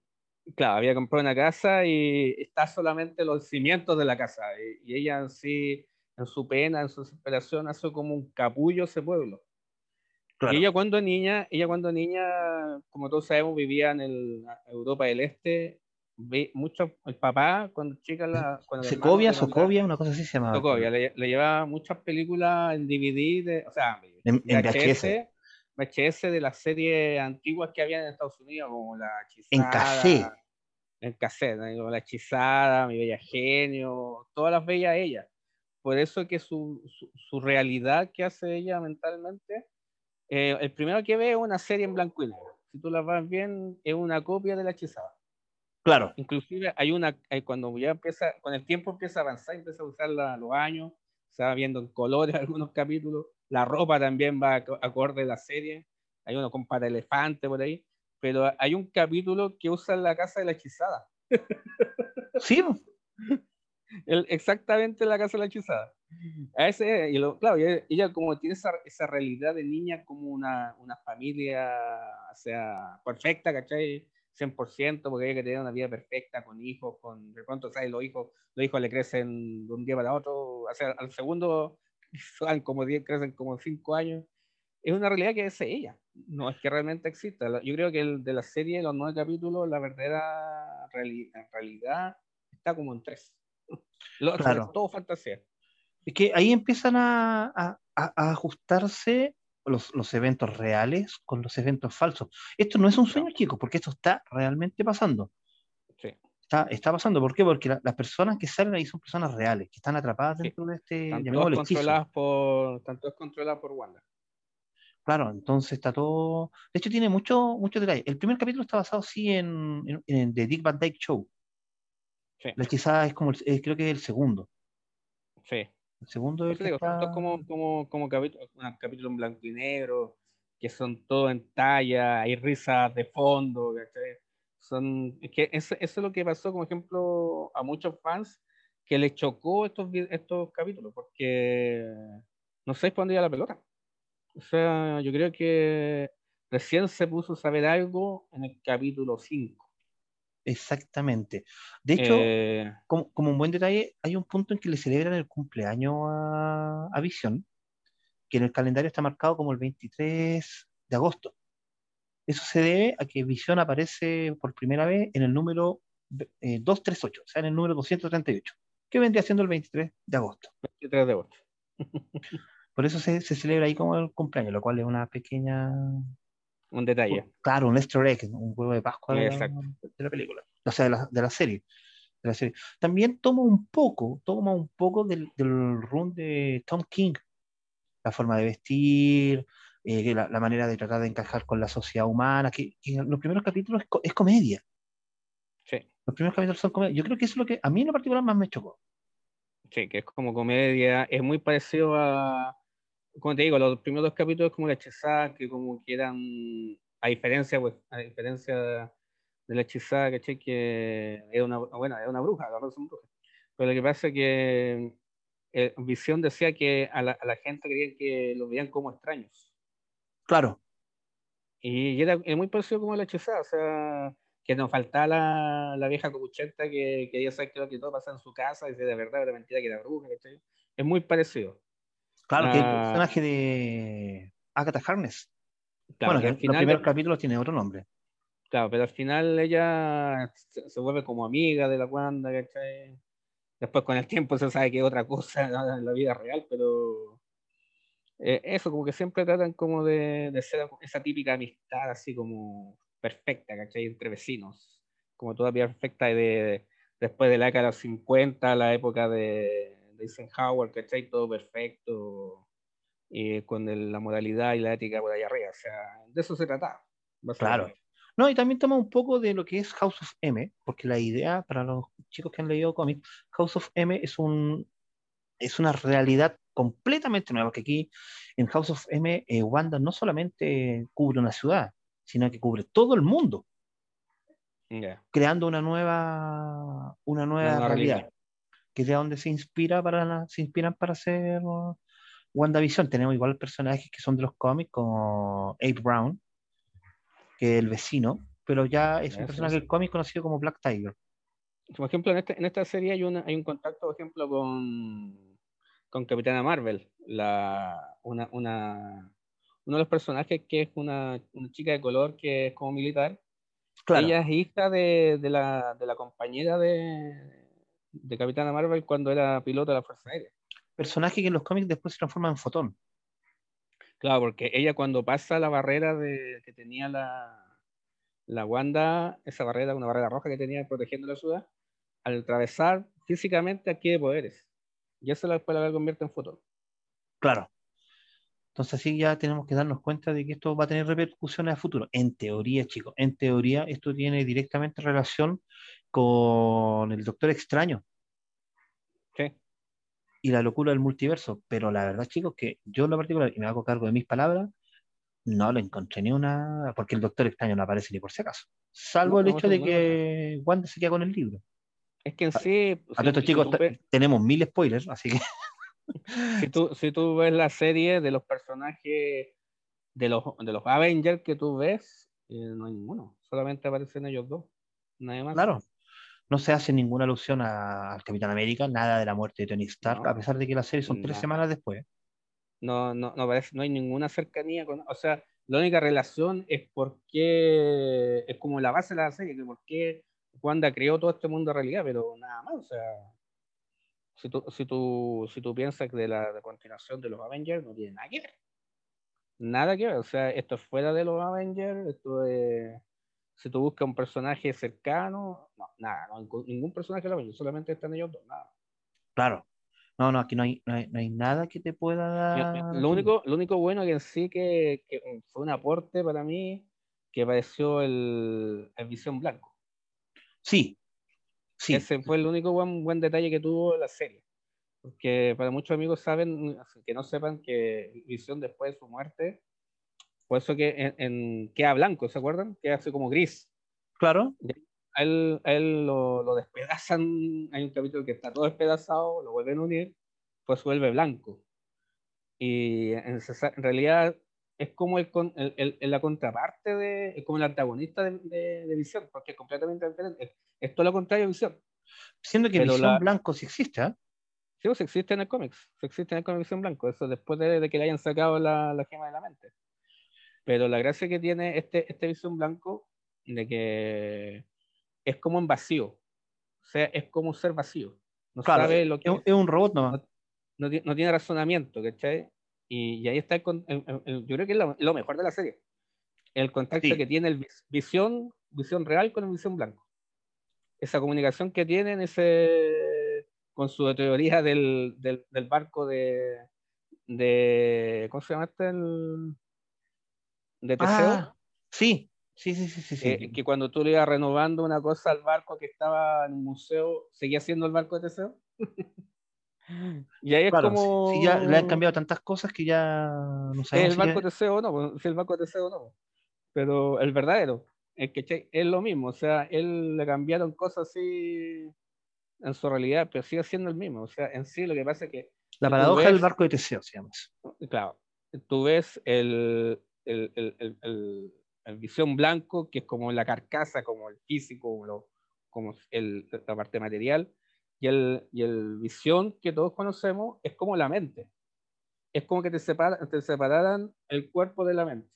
Claro, había comprado una casa y está solamente los cimientos de la casa. Y, ella sí, en su pena, en su desesperación, hace como un capullo ese pueblo. Y ella cuando niña, ella cuando niña, como todos sabemos, vivía en el, Europa del Este ve mucho el papá cuando chica la cuando Secovia, Socovia, una cosa así se llamaba. Socovia, le, llevaba muchas películas en DVD, de, o sea, en, VHS. VHS de las series antiguas que había en Estados Unidos, como La Hechizada. En cassette. En cassette, La Hechizada, Mi Bella Genio, todas las veía ella. Por eso que su, su, realidad que hace ella mentalmente, eh, el primero que ve es una serie en blanco y negro. Si tú la vas bien, es una copia de La Hechizada. Claro. Inclusive hay una, cuando ya empieza, con el tiempo empieza a avanzar, empieza a usar los años, se va viendo en colores algunos capítulos, la ropa también va acorde a la serie, hay uno con para elefante por ahí, pero hay un capítulo que usa la casa de la hechizada. Sí. Exactamente la casa de la hechizada. A ese, y lo, claro, ella, como tiene esa, esa, realidad de niña como una, una familia, o sea, perfecta, ¿cachai? 100%, porque ella que tener una vida perfecta con hijos, con de pronto, ¿sabes? Los hijos, los hijos le crecen de un día para otro, o sea, al segundo como 10, crecen como 5 años. Es una realidad que es ella, no es que realmente exista. Yo creo que el de la serie, los nueve capítulos, la verdadera realidad está como en tres. Lo, claro. todo fantasía. Es que ahí empiezan a, a, a ajustarse los, eventos reales con los eventos falsos. Esto no es un sueño, chicos, porque esto está realmente pasando. Sí. Está, está pasando. ¿Por qué? Porque las personas que salen ahí son personas reales, que están atrapadas dentro de este. Tanto es, controladas por, tanto es controlada por Wanda. Claro, entonces está todo. De hecho, tiene mucho, mucho detalle. El primer capítulo está basado, sí, en, en, The Dick Van Dyke Show. Sí. La quizás es como, el, creo que es el segundo. Sí. El segundo es como, como, como capítulo, capítulo en blanco y negro, que son todo en talla, hay risas de fondo, Son, es que eso, es lo que pasó, como ejemplo, a muchos fans que le chocó estos, estos capítulos, porque no sé por dónde iba la pelota. O sea, yo creo que recién se puso a saber algo en el capítulo 5. Exactamente. De hecho, eh, como, un buen detalle, hay un punto en que le celebran el cumpleaños a, a Visión, que en el calendario está marcado como el 23 de agosto. Eso se debe a que Visión aparece por primera vez en el número 238, eh, o sea, en el número 238, que vendría siendo el 23 de agosto. 23 de agosto. por eso se, se celebra ahí como el cumpleaños, lo cual es una pequeña un detalle. Claro, un easter egg, un huevo de Pascua de, la, película, o sea, de la, de la, serie, de la serie. También toma un poco, toma un poco del, del run de Tom King, la forma de vestir, eh, la, la, manera de tratar de encajar con la sociedad humana, que, en los primeros capítulos es, comedia. Sí. Los primeros capítulos son comedia. Yo creo que eso es lo que a mí en lo particular más me chocó. Sí, que es como comedia, es muy parecido a, como te digo, los primeros dos capítulos como la hechizada, que como que eran, a diferencia, pues, a diferencia de la hechizada, ¿cachai? Que era una, bueno, era una bruja, la son brujas. Pero lo que pasa es que eh, Visión decía que a la, a la gente quería que lo veían como extraños. Claro. Y era, muy parecido como la hechizada, o sea, que nos faltaba la, la vieja copuchenta que quería saber que lo que todo pasa en su casa, y de verdad era mentira que era bruja, ¿cachai? Es muy parecido. Claro, que el ah. personaje de Agatha Harness. bueno, que al final, los primeros capítulos tiene otro nombre. Claro, pero al final ella se, vuelve como amiga de la Wanda, ¿cachai? Después con el tiempo se sabe que es otra cosa en la vida real, pero eh, eso, como que siempre tratan como de, de, ser esa típica amistad así como perfecta, ¿cachai? Entre vecinos, como toda perfecta de, después de la década de los 50, la época de, de Eisenhower, ¿cachai? Todo perfecto, eh, con la moralidad y la ética por allá arriba. O sea, de eso se trata. Claro. No, y también toma un poco de lo que es House of M, porque la idea, para los chicos que han leído cómics, House of M es un es una realidad completamente nueva, que aquí en House of M, eh, Wanda no solamente cubre una ciudad, sino que cubre todo el mundo. Creando una nueva, una nueva realidad que es de donde se inspira para se inspiran para hacer WandaVision. Tenemos igual personajes que son de los cómics, como Abe Brown, que es el vecino, pero ya es un personaje del cómic conocido como Black Tiger. Por ejemplo, en, este, en esta serie hay, una, hay un contacto, por ejemplo, con, con Capitana Marvel, la, una, una, uno de los personajes que es una, una chica de color que es como militar. Ella es hija de, de, la, de la compañera de, de Capitana Marvel cuando era piloto de la Fuerza Aérea. Personaje que en los cómics después se transforma en fotón. Claro, porque ella cuando pasa la barrera de, que tenía la, la Wanda, esa barrera, una barrera roja que tenía protegiendo la ciudad, al atravesar físicamente adquiere poderes. Y eso después la convierte en fotón. Claro. Entonces así ya tenemos que darnos cuenta de que esto va a tener repercusiones a futuro. En teoría, chicos, en teoría esto tiene directamente relación con el Doctor Extraño. Sí. Y la locura del multiverso. Pero la verdad, chicos, que yo en lo particular, y me hago cargo de mis palabras, no lo encontré ni una, porque el Doctor Extraño no aparece ni por si acaso. Salvo el hecho de que Wanda se queda con el libro. Es que en sí. A, estos chicos tenemos mil spoilers, así que. si, tú, si tú ves la serie de los personajes de los, de los Avengers que tú ves, eh, no hay ninguno. Solamente aparecen ellos dos. Nada más. Claro no se hace ninguna alusión al Capitán América, nada de la muerte de Tony Stark, a pesar de que la serie son tres semanas después. No, no, no, no hay ninguna cercanía con, o sea, la única relación es porque es como la base de la serie, que por qué Wanda creó todo este mundo de realidad, pero nada más, o sea, si tú, si tú, si tú piensas que de la continuación de los Avengers no tiene nada que ver. Nada que ver, o sea, esto es fuera de los Avengers, esto es si tú buscas un personaje cercano, no, nada, ningún personaje lo solamente están ellos dos, nada. Claro. No, no, aquí no hay, no hay, nada que te pueda dar. Lo único, lo único bueno que en sí que, fue un aporte para mí que pareció el, el Visión Blanco. Sí, sí. Ese fue el único buen, buen detalle que tuvo la serie. Porque para muchos amigos saben, que no sepan que Visión después de su muerte por eso que en, queda blanco, ¿se acuerdan? Queda así como gris. Claro. él, él lo, despedazan, hay un capítulo que está todo despedazado, lo vuelven a unir, pues vuelve blanco. Y en, realidad es como el, el, la contraparte de, es como el antagonista de, de, Visión, porque es completamente diferente. Es todo lo contrario de Visión. Siendo que Visión Blanco sí existe, ¿eh? Sí, pues existe en el cómics, existe en el cómics Visión Blanco, eso después de, que le hayan sacado la, la, gema de la mente. Pero la gracia que tiene este, este Visión Blanco, de que es como en vacío, o sea, es como un ser vacío. No sabe lo que es, un robot nomás. No, no, tiene razonamiento, ¿cachai? Y, ahí está, el, yo creo que es lo, mejor de la serie. El contacto que tiene el visión, visión real con el visión blanco. Esa comunicación que tienen ese, con su teoría del, del, barco de, de. ¿Cómo se llama este? El, de Teseo. Ah, sí, sí, sí, sí. sí, eh, que cuando tú le ibas renovando una cosa al barco que estaba en un museo, ¿seguía siendo el barco de Teseo? Y ahí es como. Si ya le han cambiado tantas cosas que ya no sabemos. El barco de SEO no, si el barco de SEO no. Pero el verdadero, es que es lo mismo. O sea, él le cambiaron cosas así en su realidad, pero sigue siendo el mismo. O sea, en sí lo que pasa es que. La paradoja del barco de Teseo, se llama. Claro. Tú ves el, el, el, el, visión blanco, que es como la carcasa, como el físico, como, lo, como el, la parte material y el, y el visión que todos conocemos es como la mente. Es como que te, separa, te separaran el cuerpo de la mente.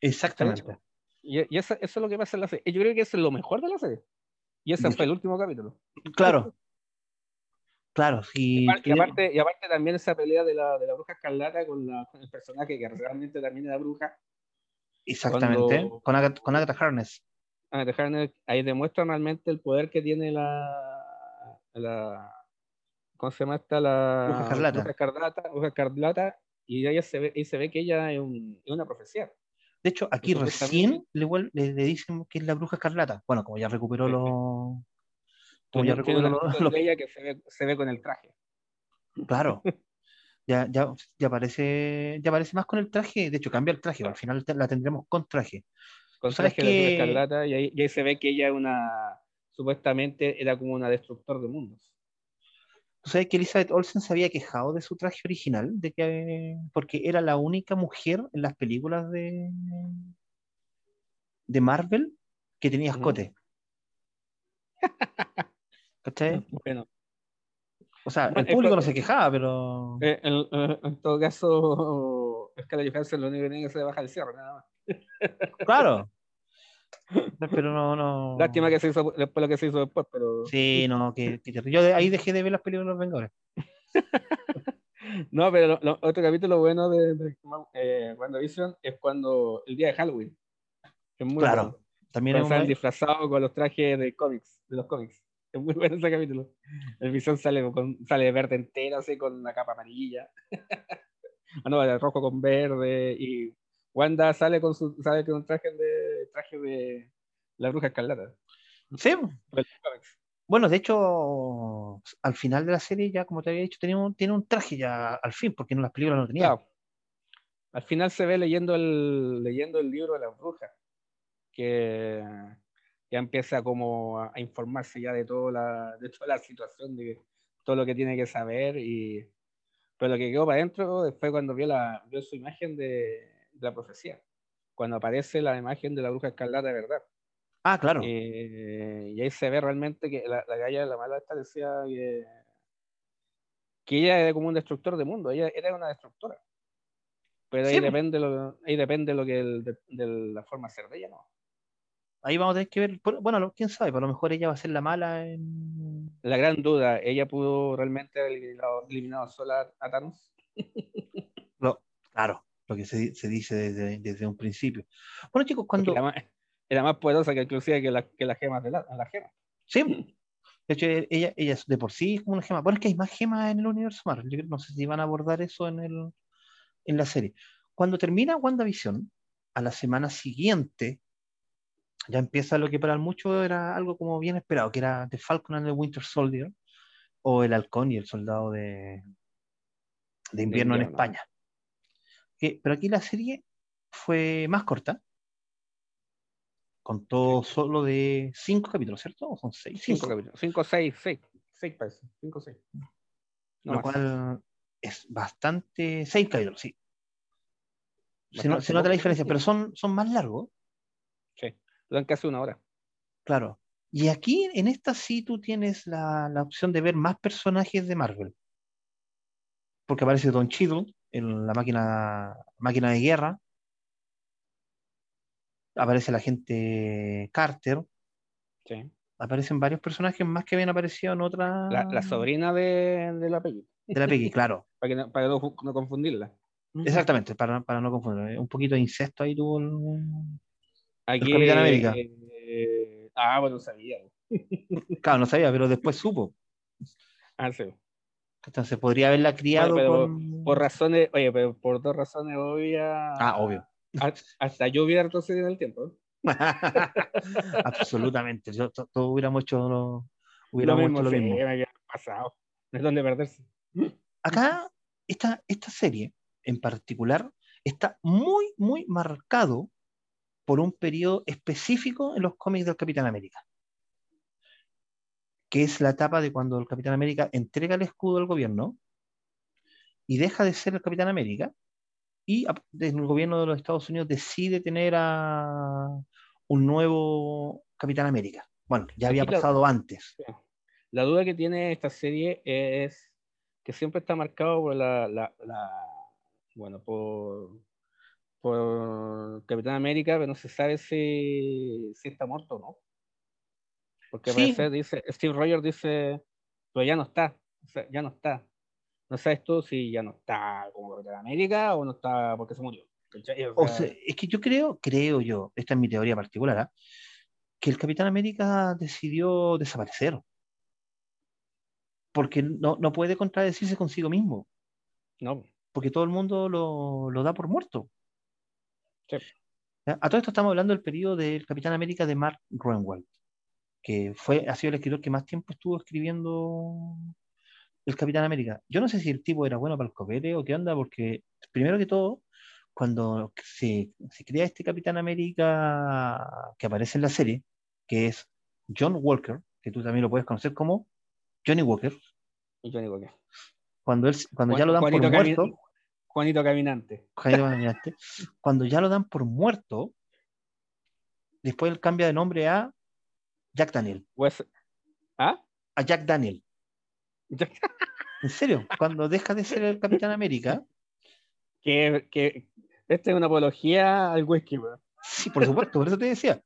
Exactamente. Y, y eso, eso, es lo que pasa en la serie. Yo creo que es lo mejor de la serie. Y ese fue el último capítulo. Claro. Claro, sí. Y, aparte, y aparte también esa pelea de la, de la bruja escarlata con, la, con el personaje que realmente también era bruja. Exactamente, con, Agatha, con Agatha Harness. Agatha Harness ahí demuestra realmente el poder que tiene la, la ¿cómo se llama esta? La Bruja Escarlata. Bruja Escarlata, y ella se ve, y se ve que ella es, una profecía. De hecho, aquí recién le, le, dicen que es la Bruja Escarlata. Bueno, como ya recuperó los... Como ya recuperó los... ella que se ve, se ve con el traje. Claro. ya, ya, ya, aparece, ya aparece más con el traje. De hecho, cambia el traje. Al final la tendremos con traje. Con traje que... de Escarlata, y ahí, y ahí se ve que ella es una supuestamente era como una destructor de mundos. ¿Tú sabes que Elizabeth Olsen se había quejado de su traje original? De que, porque era la única mujer en las películas de, de Marvel que tenía escote. ¿Cachai? Bueno. O sea, el público no se quejaba, pero. Eh, en, en, todo caso, Scarlett Johansson lo único que tiene que se baja el cierre, nada más. Claro. pero no, no. Lástima que se hizo después lo que se hizo después, pero. Sí, no, que, yo ahí dejé de ver las películas de los Vengadores. no, pero otro capítulo bueno de, de eh, WandaVision es cuando el día de Halloween. Es muy claro. Bueno. También es un... disfrazado con los trajes de cómics, de los cómics. Es muy bueno ese capítulo. El Vision sale, con, sale verde entero, así, con una capa amarilla. ah, no, de rojo con verde. Y Wanda sale con su sale con un traje de traje de la bruja escarlata. Sí. Bueno, de hecho, al final de la serie, ya como te había dicho, tiene un, tiene un traje ya al fin, porque en las películas no tenía. Al final se ve leyendo el, leyendo el libro de la bruja, que ya empieza como a, informarse ya de, toda la, de toda la situación, de todo lo que tiene que saber. Y, pero lo que quedó para adentro fue cuando vio, la, vio su imagen de, la profecía, cuando aparece la imagen de la bruja escarlata de verdad. Ah, claro. Eh, y ahí se ve realmente que la, la galla, la mala esta decía que, que, ella era como un destructor de mundo, ella era una destructora. Pero ahí, depende lo, ahí depende lo que el, de, la forma de ser de ella, ¿no? Ahí vamos a tener que ver, bueno, quién sabe, por lo mejor ella va a ser la mala en... La gran duda, ¿ella pudo realmente haber eliminado, eliminado sola a Thanos? No, claro, lo que se, se dice desde, desde, un principio. Bueno, chicos, cuando. Era más, era más, poderosa que inclusive que, la, que las gemas de la, la gema. Sí. De hecho, ella, ella de por sí es como una gema. Bueno, es que hay más gemas en el universo Marvel. Yo no sé si van a abordar eso en, el, en la serie. Cuando termina WandaVision, a la semana siguiente, ya empieza lo que para muchos era algo como bien esperado, que era The Falcon and the Winter Soldier, o El Halcón y el Soldado de, de invierno en España pero aquí la serie fue más corta. contó solo de cinco capítulos, ¿cierto? ¿O son seis? Cinco, capítulos. Cinco, seis, seis. Seis parece. Cinco, seis. lo cual es bastante. Seis capítulos, sí. Se, nota la diferencia, pero son, son más largos. Sí, duran casi una hora. Claro. Y aquí, en esta sí, tú tienes la, la opción de ver más personajes de Marvel. Porque aparece Don Cheadle en la máquina, máquina de guerra, aparece la gente Carter. Sí. Aparecen varios personajes más que habían aparecido en otra. La, sobrina de, de, la Peggy. De la Peggy, claro. para, que no, para no, confundirla. Exactamente, para, para, no confundirla. Un poquito de incesto ahí tuvo el, Aquí, el Capitán América. Eh, ah, bueno, no sabía. claro, no sabía, pero después supo. Ah, sí. Entonces podría haberla criado por razones, oye, pero por dos razones obvias. Ah, obvio. Hasta yo hubiera retrocedido en el tiempo. Absolutamente. Yo, todos hubiéramos hecho lo, hubiéramos lo mismo. pasado. No es donde perderse. Acá, esta, esta serie en particular está muy, muy marcado por un periodo específico en los cómics del Capitán América. Que es la etapa de cuando el Capitán América entrega el escudo al gobierno y deja de ser el Capitán América y el gobierno de los Estados Unidos decide tener a un nuevo Capitán América. Bueno, ya había pasado antes. La duda que tiene esta serie es que siempre está marcado por la, bueno, por, por Capitán América, pero no se sabe si, si está muerto o no. Porque dice, Steve Rogers dice, pero ya no está, ya no está no sabes tú si ya no está como Capitán América o no está porque se murió. O sea, es que yo creo, creo yo, esta es mi teoría particular, ¿ah? que el Capitán América decidió desaparecer. Porque no, no puede contradecirse consigo mismo. No. Porque todo el mundo lo, lo da por muerto. Sí. A todo esto estamos hablando del periodo del Capitán América de Mark Gruenwald, que fue, ha sido el escritor que más tiempo estuvo escribiendo el Capitán América. Yo no sé si el tipo era bueno para el copete o qué onda, porque primero que todo, cuando se, crea este Capitán América que aparece en la serie, que es John Walker, que tú también lo puedes conocer como Johnny Walker. Johnny Walker. Cuando, él, cuando ya lo dan por muerto. Juanito Caminante. Juanito Caminante. cuando ya lo dan por muerto, después él cambia de nombre a Jack Daniel. Pues, ¿Ah? A Jack Daniel. En serio, cuando deja de ser el Capitán América. Que, que esta es una apología al whisky, Sí, por supuesto, por eso te decía.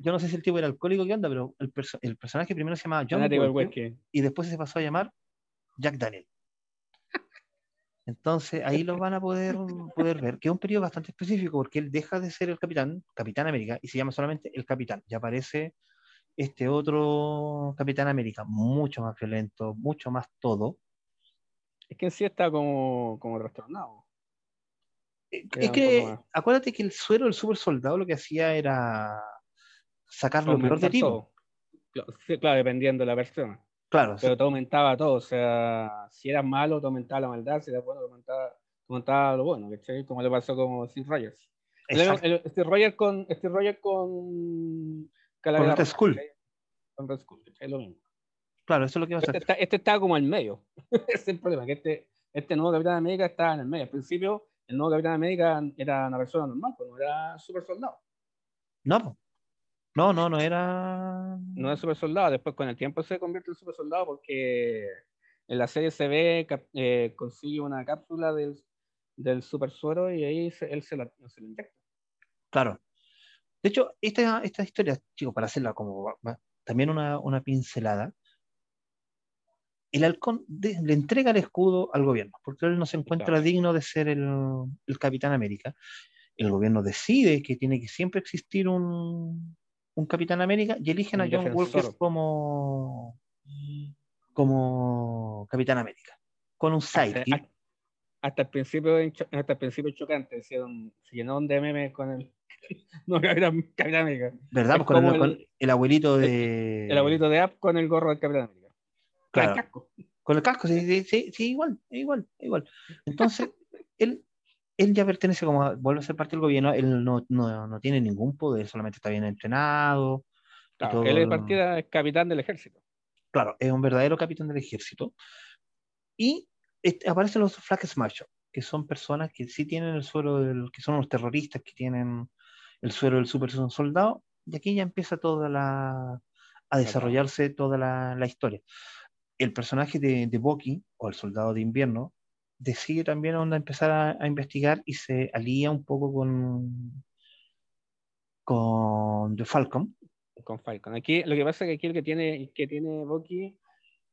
Yo no sé si el tipo era alcohólico que onda, pero el, el personaje primero se llamaba John y después se pasó a llamar Jack Daniel. Entonces ahí lo van a poder, poder ver, que es un periodo bastante específico, porque él deja de ser el capitán, Capitán América, y se llama solamente el capitán. Ya aparece este otro Capitán América, mucho más violento, mucho más todo. Es que en sí está como, como trastornado. Eh, es que, acuérdate que el suero del super soldado lo que hacía era sacar lo peor de ti. Claro, dependiendo de la persona. Claro. Pero te aumentaba todo. O sea, si eras malo, te aumentaba la maldad. Si eras bueno, te aumentaba, lo bueno. Como le pasó con Steve Rogers. Steve Rogers con, Steve Rogers con con Red School. Con Red School, es lo mismo. Claro, eso es lo que va a este Está, este está como en medio. es el problema, que este, este nuevo Capitán América está en el medio. Al principio, el nuevo Capitán América era una persona normal, pues no era super soldado. No, no, no, no era. No era super soldado. Después, con el tiempo, se convierte en super soldado porque en la serie se ve, eh, consigue una cápsula del, del super suero y ahí él se la, se la inyecta. Claro. De hecho, esta, esta historia, chicos, para hacerla como también una, pincelada, el halcón le entrega el escudo al gobierno, porque él no se encuentra digno de ser el, Capitán América. El gobierno decide que tiene que siempre existir un, Capitán América y eligen a John Walker como, como Capitán América, con un sidekick. Hasta, el principio, hasta el principio chocante, se llenó de memes con el no Capitán, Capitán América. ¿Verdad? Pues con, el, el, abuelito de. El, abuelito de App con el gorro del Capitán América. Claro. Con el casco. Con el casco, sí, sí, sí, igual, igual, igual. Entonces, él él ya pertenece como, vuelve a ser parte del gobierno, él no, no, no tiene ningún poder, solamente está bien entrenado. Claro, él es, partida, es capitán del ejército. Claro, es un verdadero capitán del ejército. Y este, aparecen los Flag Smashers, que son personas que sí tienen el suelo, del, que son los terroristas que tienen el suelo del super soldado, y aquí ya empieza toda la, a desarrollarse toda la, la historia. El personaje de, de Bucky, o el soldado de invierno, decide también onda empezar a, investigar y se alía un poco con con The Falcon. Con Falcon. Aquí lo que pasa es que aquí el que tiene, que tiene Bucky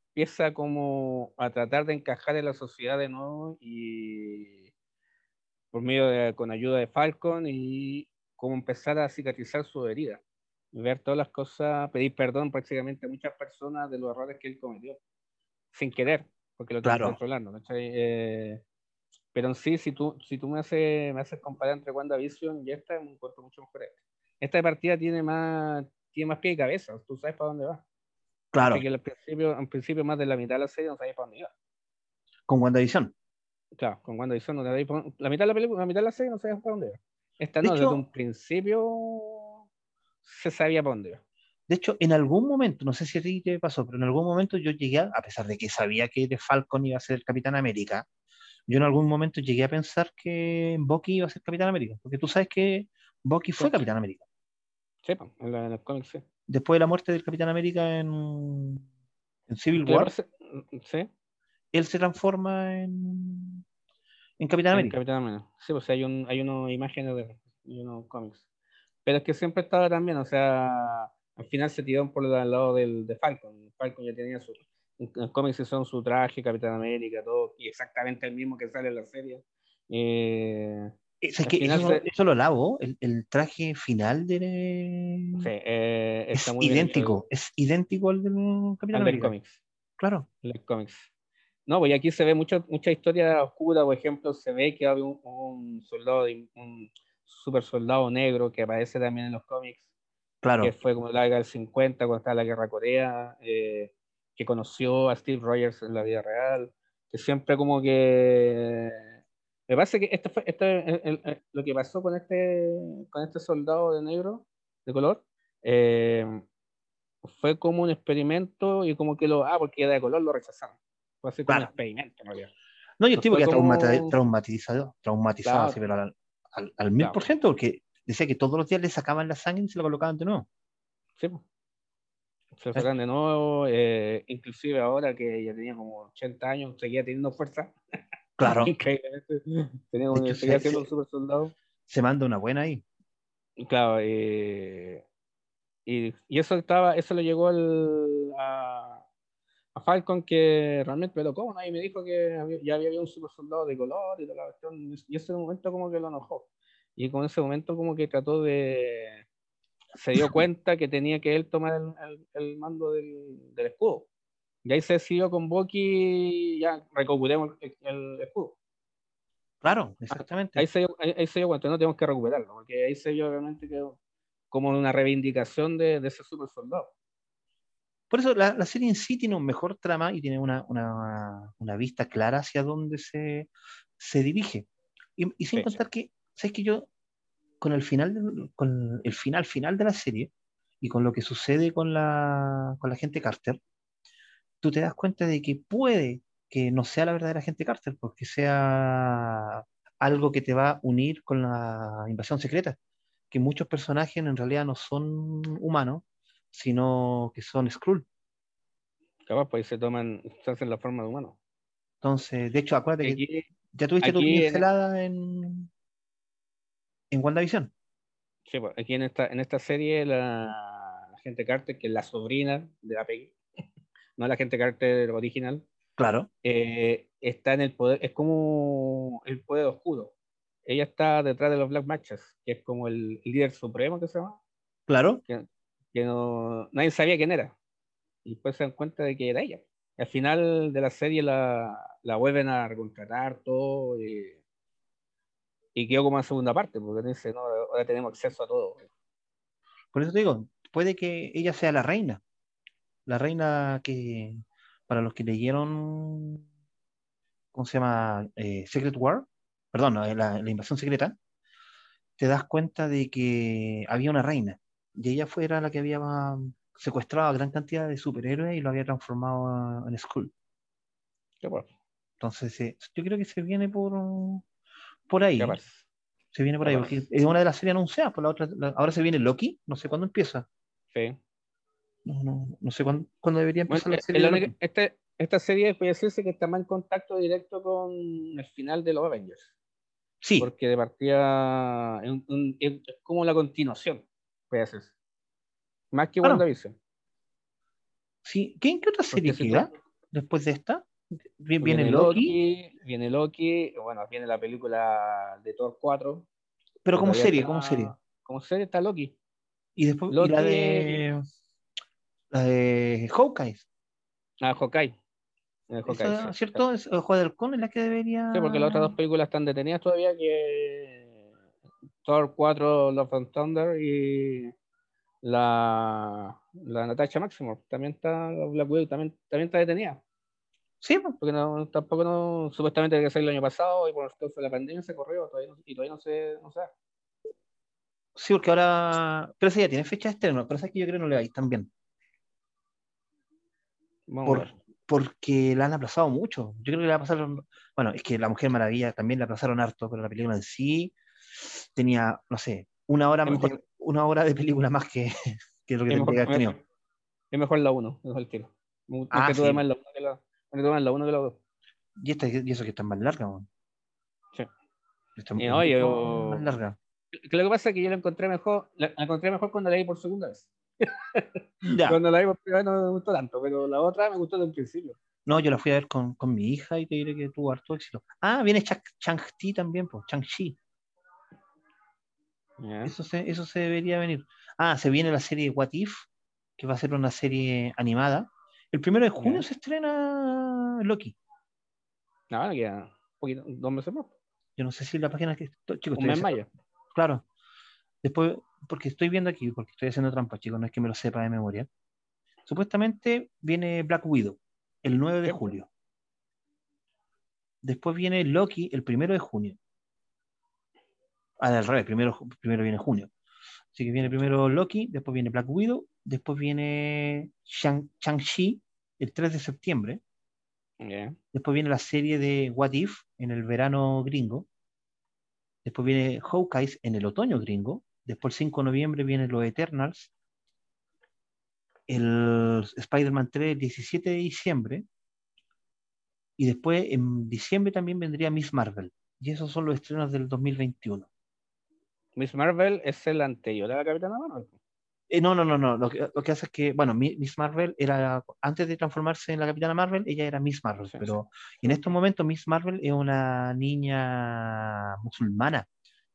empieza como a tratar de encajar en la sociedad de nuevo y por medio de, con ayuda de Falcon y como empezar a cicatrizar su herida. Ver todas las cosas, pedir perdón prácticamente a muchas personas de los errores que él cometió, sin querer porque lo claro. controlando. Eh, pero en sí, si tú, si tú me haces, me haces comparar entre WandaVision y esta, me encuentro mucho mejor esta. Esta partida tiene más, tiene más pie y cabeza, tú sabes para dónde va. Claro. Porque al principio, al principio, más de la mitad de la serie no sabes para dónde iba. Con WandaVision. Claro, con WandaVision no te la mitad de la película, la mitad de la serie no sabes para dónde iba. Esta no, desde un principio se sabía para dónde iba. De hecho, en algún momento, no sé si a ti te pasó, pero en algún momento yo llegué, a, pesar de que sabía que de Falcon iba a ser el Capitán América, yo en algún momento llegué a pensar que Bucky iba a ser Capitán América, porque tú sabes que Bucky fue Capitán América. Sí, en, el cómic, sí. Después de la muerte del Capitán América en, Civil War, ¿sí? él se transforma en, en Capitán América. Capitán América. Sí, pues hay, un, hay unas imágenes de unos cómics. Pero es que siempre estaba también, o sea, al final se tiraron por el lado del, de Falcon. Falcon ya tenía su. En cómics son su traje, Capitán América, todo, y exactamente el mismo que sale en la serie. Eh, eso, lo lavo, el, traje final de. Sí, eh, es idéntico, es idéntico al del Capitán América. cómics. Claro. El cómics. No, pues aquí se ve mucha, mucha historia oscura, por ejemplo, se ve que había un, un soldado, un super soldado negro que aparece también en los cómics, Claro. Que fue como la década del 50, cuando estaba la guerra Corea, eh, que conoció a Steve Rogers en la vida real, que siempre como que... Me parece que esto fue, esto, lo que pasó con este, con este soldado de negro, de color, eh, fue como un experimento y como que lo, ah, porque era de color, lo rechazaron. Fue así como un experimento, en realidad. No, yo estoy como... traumatizado, traumatizado, pero al, al, mil por ciento, porque decía que todos los días le sacaban la sangre y se la colocaban de nuevo. Sí, se lo sacan de nuevo, eh, inclusive ahora que ya tenía como 80 años, seguía teniendo fuerza. Claro. tenía un, seguía siendo un super soldado. Se manda una buena ahí. Claro, eh, y, y, eso estaba, eso le llegó al, a, a, Falcon que realmente, pero ¿cómo? Nadie me dijo que ya había un super soldado de color y toda la cuestión. Y ese momento como que lo enojó y con ese momento como que trató de... se dio cuenta que tenía que él tomar el, el, mando del, del, escudo. Y ahí se decidió con Bucky, ya recuperemos el, escudo. Claro, exactamente. Ahí se, dio, ahí, se dio cuenta, no tenemos que recuperarlo, porque ahí se vio realmente que como una reivindicación de, de ese super soldado. Por eso la, la, serie en sí tiene un mejor trama y tiene una, una, una vista clara hacia dónde se, se dirige. Y, y sin contar que ¿sabes que yo, con el final, con el final final de la serie y con lo que sucede con la, con la gente Carter, tú te das cuenta de que puede que no sea la verdadera gente Carter, porque sea algo que te va a unir con la invasión secreta, que muchos personajes en realidad no son humanos, sino que son Skrull. Capaz, pues se toman, se hacen la forma de humano. Entonces, de hecho, acuérdate que ya tuviste tu pincelada en, en WandaVision. Sí, pues aquí en esta, en esta serie la, gente Carter, que es la sobrina de la Peggy, no la gente Carter original, claro, eh, está en el poder, es como el poder oscuro. Ella está detrás de los Black Matches, que es como el líder supremo que se llama. Claro. Que, no, nadie sabía quién era. Y después se dan cuenta de que era ella. al final de la serie la, la vuelven a recontratar todo. Y, y quedó como en segunda parte, porque dice, no, ahora tenemos acceso a todo. Por eso te digo, puede que ella sea la reina. La reina que, para los que leyeron, ¿cómo se llama? Eh, Secret War, perdón, la, la invasión secreta, te das cuenta de que había una reina y ella fuera la que había secuestrado a gran cantidad de superhéroes y lo había transformado en Skull. Entonces, eh, yo creo que se viene por, por ahí. Se viene por ahí, porque es una de las series anunciadas, por la otra, ahora se viene Loki, no sé cuándo empieza. Sí. No, no, sé cuándo, cuándo, debería empezar la serie. este, esta serie puede decirse que está más en contacto directo con el final de los Avengers. Sí. Porque de partida es, como la continuación, puede ser. Más que WandaVision. Sí. ¿Qué, ¿Qué otra serie queda después de esta? Viene, Loki, Viene Loki, bueno, viene la película de Thor 4. Pero como serie, como serie. Como serie está Loki. Y después la de. La de Hawkeye. Ah, Hawkeye. Eso, ¿Cierto? ¿Es el juego del con es la que debería. Sí, porque las otras dos películas están detenidas todavía que Thor 4 Love and Thunder y la, la Natasha Maximoff también está Black Widow también, también está detenida. Sí, pues. porque no, tampoco no, supuestamente que salir el año pasado y por causa de la pandemia se corrió todavía y todavía no se, no Sí, porque ahora. Pero esa ya tiene fecha de estreno, pero esa que yo creo que no le vais tan bien. Vamos a ver porque la han aplazado mucho. Yo creo que la pasaron, bueno, es que La Mujer Maravilla también la aplazaron harto, pero la película en sí tenía, no sé, una hora, de, una hora de película más que, que lo que tendría que haber tenido. Es mejor la 1, mejor el tiro. Ah, que sí. la 1 que la, la 1 que la 2. Y, esta, y eso que está más larga, man. Sí. Está y, oye, más larga. Lo que pasa es que yo la encontré mejor, la encontré mejor cuando la vi por segunda vez. Cuando la vi por primera no me gustó tanto, pero la otra me gustó desde un principio. No, yo la fui a ver con, con mi hija y te diré que tuvo harto éxito. Ah, viene Chang-Chi también, pues, Chang-Chi. Eso, se, eso se debería venir. Ah, se viene la serie What If, que va a ser una serie animada. El primero de junio se estrena Loki. No, queda un poquito, dos meses más. Yo no sé si la página que. Chicos, un mes mayo. Claro. Después, porque estoy viendo aquí, porque estoy haciendo trampa, chicos, no es que me lo sepa de memoria. Supuestamente viene Black Widow el 9 de julio. Después viene Loki el 1 de junio. Ah, al revés, primero, primero viene junio. Así que viene primero Loki, después viene Black Widow, después viene Shang-Chi el 3 de septiembre. Después viene la serie de What If en el verano gringo. Después viene Hawkeye en el otoño gringo. Después el 5 de noviembre vienen los Eternals. El Spider-Man 3 el 17 de diciembre. Y después en diciembre también vendría Miss Marvel. Y esos son los estrenos del 2021. Miss Marvel es el anterior a la Capitana Marvel. Eh, no, no, no, no. Lo que, lo que, hace es que, bueno, Miss Marvel era, antes de transformarse en la Capitana Marvel, ella era Miss Marvel. pero en estos momentos Miss Marvel es una niña musulmana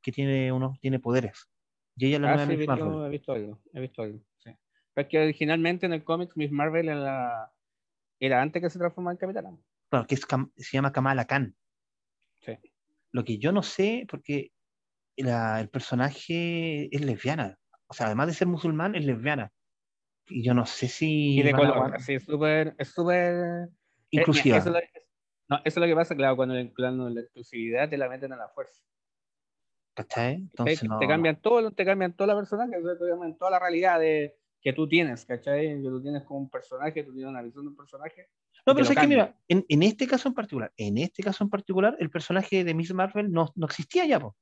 que tiene, unos, tiene poderes. Y ella la ah, sí, he visto, he visto, algo, he visto algo, sí. Pero es que originalmente en el cómic Miss Marvel era, era antes que se transformara en Capitana. Claro, que se llama Kamala Khan. Sí. Lo que yo no sé, porque el personaje es lesbiana. O sea, además de ser musulmán, es lesbiana. Y yo no sé si. Y de color, sí, es súper. Es súper. Eh, inclusiva. eso, no, eso es lo que pasa, claro, cuando, cuando la exclusividad te la meten a la fuerza. Entonces, te, cambian todo, te cambian toda la personaje, te cambian toda la realidad de, que tú tienes, ¿cachai? Que tú tienes como un personaje, tú tienes una visión de un personaje. No, pero es que mira, en, en, este caso en particular, en este caso en particular, el personaje de Miss Marvel no, no existía ya, po.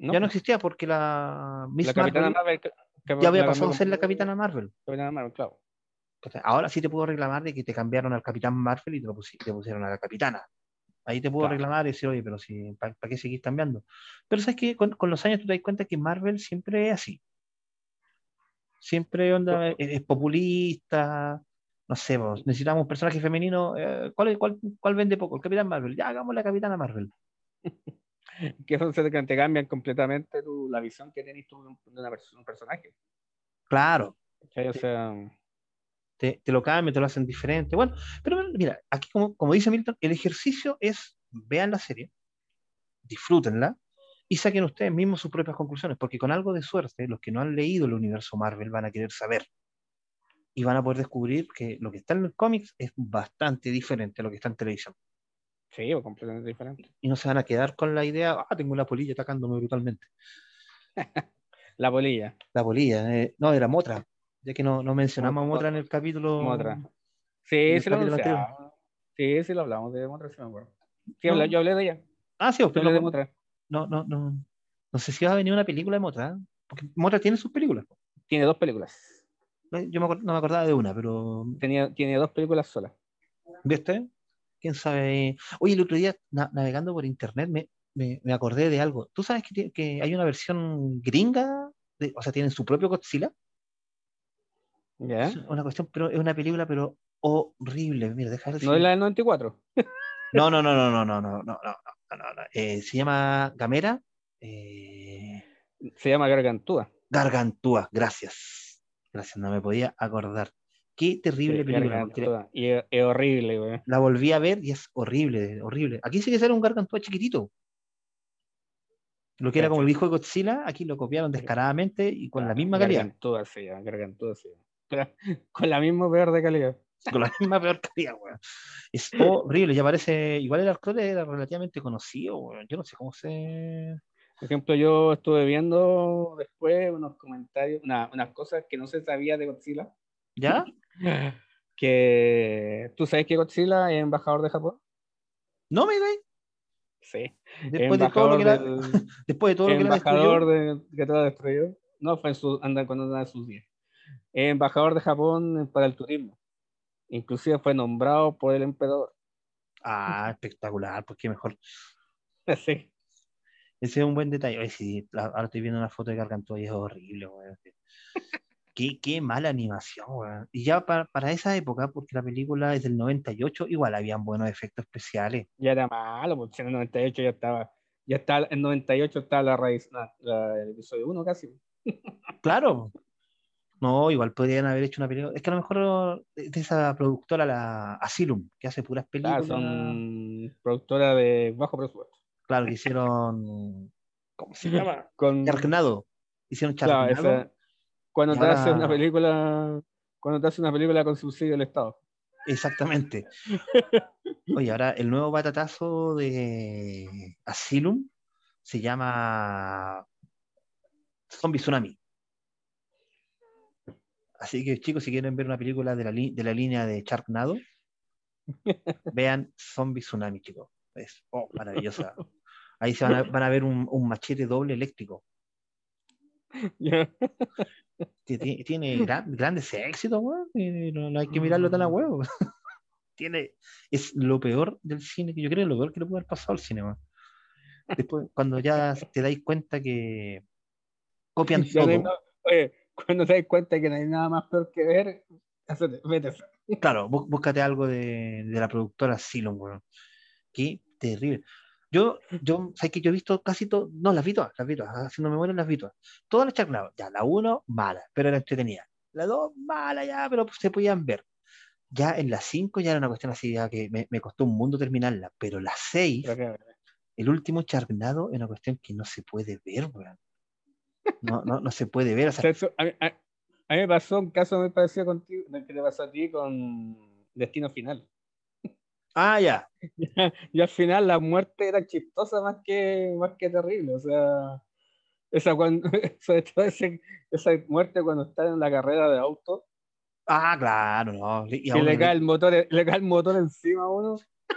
Ya no existía porque la Miss Marvel, ya había pasado a ser la Capitana Marvel. Capitana Marvel, claro. Ahora sí te puedo reclamar de que te cambiaron al Capitán Marvel y te, lo te pusieron a la Capitana. Ahí te puedo reclamar y decir, oye, pero si, ¿para, qué seguir cambiando? Pero sabes que con, los años tú te das cuenta que Marvel siempre es así. Siempre onda, es, populista, no sé, necesitamos un personaje femenino. Eh, ¿cuál, cuál, cuál, vende poco? El Capitán Marvel. Ya hagamos la Capitana Marvel. que te cambian completamente tu, la visión que tienes tú de una, un personaje. Claro. O sea, te, lo cambian, te lo hacen diferente. Bueno, pero mira, aquí como, como dice Milton, el ejercicio es, vean la serie, disfrútenla y saquen ustedes mismos sus propias conclusiones, porque con algo de suerte, los que no han leído el universo Marvel van a querer saber y van a poder descubrir que lo que está en el cómics es bastante diferente a lo que está en televisión. Sí, o completamente diferente. Y no se van a quedar con la idea, ah, tengo una polilla atacándome brutalmente. la polilla. La polilla, eh, no, era Motra, ya que no, no mencionamos a Motra en el capítulo. Motra. Sí, se lo Sí, sí lo hablamos de Motra, sí me acuerdo. Sí, yo hablé de ella. Ah, sí, pero de Motra. No, no, no. No sé si va a venir una película de Motra, porque Motra tiene sus películas. Tiene dos películas. Yo no me acordaba de una, pero. Tenía, tiene dos películas solas. ¿Viste? Quién sabe. Oye, el otro día navegando por internet me, me, acordé de algo. ¿Tú sabes que, que hay una versión gringa? o sea, tienen su propio Godzilla. ¿Ya? una cuestión, pero es una película, pero horrible. Mira, deja ¿No es la del 94? no, no, no, no, no, no, no, no, no, no, eh, se llama Gamera. Eh, se llama Gargantúa. Gargantúa, gracias. Gracias, no me podía acordar. Qué terrible película. Y es, horrible, güey. La volví a ver y es horrible, horrible. Aquí sí que era un gargantúa chiquitito. Lo que era como el hijo de Godzilla, aquí lo copiaron descaradamente y con la misma calidad. Gargantúa, sí, gargantúa, sí. Con la misma peor de calidad. Con la misma peor calidad, güey. Es horrible, ya parece. Igual el actor era relativamente conocido, güey. Yo no sé cómo se. Por ejemplo, yo estuve viendo después unos comentarios, unas cosas que no se sabía de Godzilla. ¿Ya? que tú sabes que Godzilla es embajador de Japón. No me ve. Sí. Después de todo lo que era, después de todo lo que embajador de, que te destruyó. No, fue en su, anda, cuando andaba en sus días. Embajador de Japón para el turismo. Inclusive fue nombrado por el emperador. Ah, espectacular, pues qué mejor. Sí. Ese es un buen detalle. sí, ahora estoy viendo una foto de Gargantúa y es horrible, Qué, mala animación, weón. Y ya para, esa época, porque la película es del 98, igual habían buenos efectos especiales. Ya era malo, porque en el 98 ya estaba, ya está, en 98 está la raíz, el episodio 1 casi. Claro. No, igual podrían haber hecho una película. Es que a lo mejor de esa productora, la Asylum, que hace puras películas. son productora de bajo presupuesto. Claro, que hicieron. ¿Cómo se llama? Con Charnado. Hicieron Charnado. Cuando te hace una película, cuando te hace una película con subsidio del Estado. Exactamente. Oye, ahora el nuevo batatazo de Asylum se llama Zombie Tsunami. Así que chicos, si quieren ver una película de la, de la línea de Sharknado, vean Zombie Tsunami, chicos. Es oh, maravillosa. Ahí se van a, van a ver un, un, machete doble eléctrico. Tiene, grandes éxitos, No, hay que mirarlo tan a huevo. tiene, es lo peor del cine, que yo creo lo peor que le puede haber pasado al cine, Después, cuando ya te dais cuenta que copian todo. cuando te dais cuenta que no hay nada más peor que ver, vete. Claro, búscate algo de, de la productora Silon, weón. Qué terrible. Yo, yo, ¿sabes que yo he visto casi todo? No, las vi todas, las vi todas, haciendo memoria las vi todas. Todas las charlas, ya, la uno, mala, pero era entretenida. La dos, mala ya, pero se podían ver. Ya en la cinco ya era una cuestión así, ya que me, me costó un mundo terminarla, pero la seis, el último charnado es una cuestión que no se puede ver, weón. No, no, no se puede ver. O sea, a, mí, me pasó un caso muy parecido contigo, que te pasó a ti con Destino Final. Ah, ya. y al final la muerte era chistosa más que, más que terrible. O sea, esa, cuando, sobre todo esa muerte cuando está en la carrera de auto. Ah, claro, no. Y, le, cae el motor, le cae el motor encima a uno.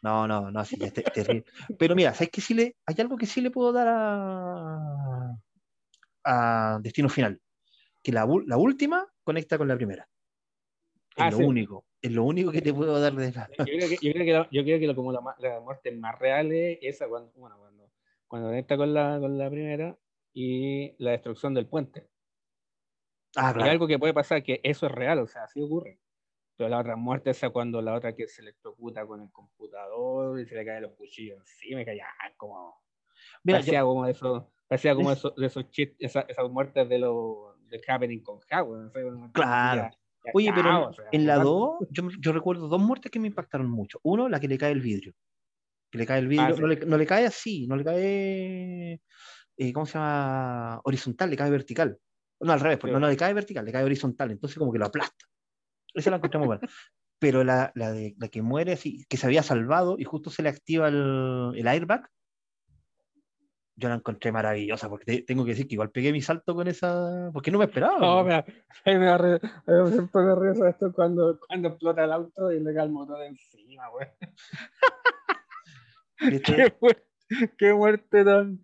No, no, no, sí, es terrible. Pero mira, ¿sabes que sí le, hay algo que sí le puedo dar a, a Destino Final? Que la, la última conecta con la primera. Es ah, lo único es lo único que te puedo dar de la... Yo creo que, yo creo que, la, yo creo que como la, la, muerte más real es esa cuando, bueno, cuando, cuando conecta con la, con la primera y la destrucción del puente. Ah, claro. Hay algo que puede pasar, que eso es real, o sea, así ocurre. Pero la otra muerte es cuando la otra que se electrocuta con el computador y se le caen los cuchillos encima, que ya como... Mira, parecía como eso, parecía como eso, de esos chistes, esas, esas muertes de los de Happening con Howard. Claro. Oye, pero en la 2, yo, recuerdo dos muertes que me impactaron mucho. Uno, la que le cae el vidrio. Que le cae el vidrio, ah, no, le, cae así, no le cae, eh, ¿cómo se llama? Horizontal, le cae vertical. No, al revés, pues, no, le cae vertical, le cae horizontal, entonces como que lo aplasta. Esa la encontramos buena. pero la, la, de, la que muere, así, que se había salvado y justo se le activa el, el airbag, yo la encontré maravillosa, porque tengo que decir que igual pegué mi salto con esa, porque no me esperaba. No, mira, me, me, siempre me río esto cuando, cuando explota el auto y le cae el motor encima, güey. ¿Qué, qué, muerte tan...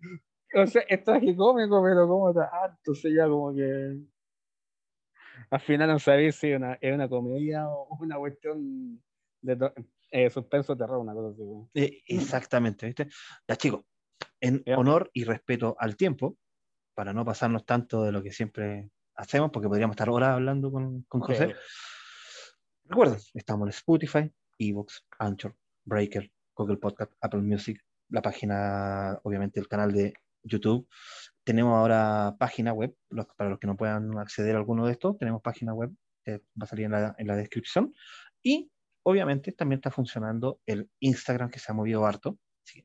O sea, es tragicómico, pero como tanto, entonces ya como que... Al final no sabéis si una, es una comedia o una cuestión de eh, suspenso terror, una cosa así. Eh, exactamente, ¿viste? Ya chicos, en honor y respeto al tiempo, para no pasarnos tanto de lo que siempre hacemos, porque podríamos estar horas hablando con, con José. Recuerden, estamos en Spotify, Evox, Anchor, Breaker, Google Podcast, Apple Music, la página, obviamente el canal de YouTube. Tenemos ahora página web, para los que no puedan acceder a alguno de estos, tenemos página web, va a salir en la, en la descripción. Y obviamente también está funcionando el Instagram que se ha movido harto,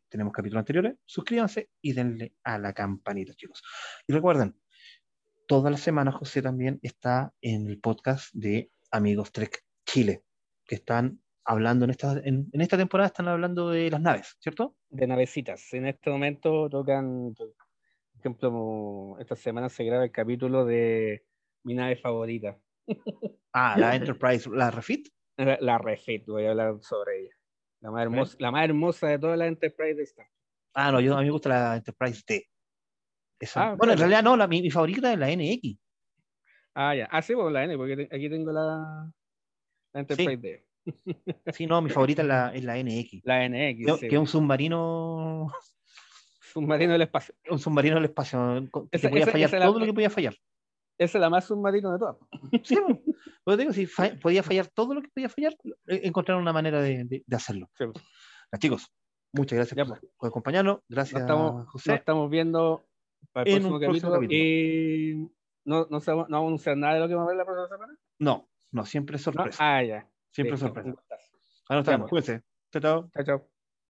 tenemos capítulos anteriores, suscríbanse y denle a la campanita, chicos. Y recuerden, toda la semana José también está en el podcast de Amigos Trek Chile, que están hablando en esta, en, esta temporada, están hablando de las naves, ¿cierto? De navecitas. En este momento tocan, por ejemplo, esta semana se graba el capítulo de mi nave favorita. Ah, la Enterprise, la Refit. La Refit, voy a hablar sobre ella. La más hermosa, la más hermosa de todas las Enterprise de Star Ah, no, yo, a mí me gusta la Enterprise T. Ah, bueno, en realidad no, la, mi, favorita es la NX. Ah, ya. Ah, sí, pues la N, porque aquí tengo la, la Enterprise D. Sí, no, mi favorita es la, es la NX. La NX. Que, es un submarino. Submarino del espacio. Un submarino del espacio. Que podía fallar todo lo que podía fallar. Esa es la más submarino de todas. Sí, pues digo, si podía fallar todo lo que podía fallar, eh, encontraron una manera de, de, hacerlo. Sí. chicos, muchas gracias por, por, acompañarnos. Gracias, nos estamos, José. Nos estamos viendo para el próximo, capítulo, capítulo, Y no, no, no, vamos a anunciar nada de lo que vamos a ver la próxima semana. No, no, siempre es sorpresa. Ah, ya. Siempre es sorpresa. Ahora nos vemos. Cuídense. Chao, chao. Chao, chao.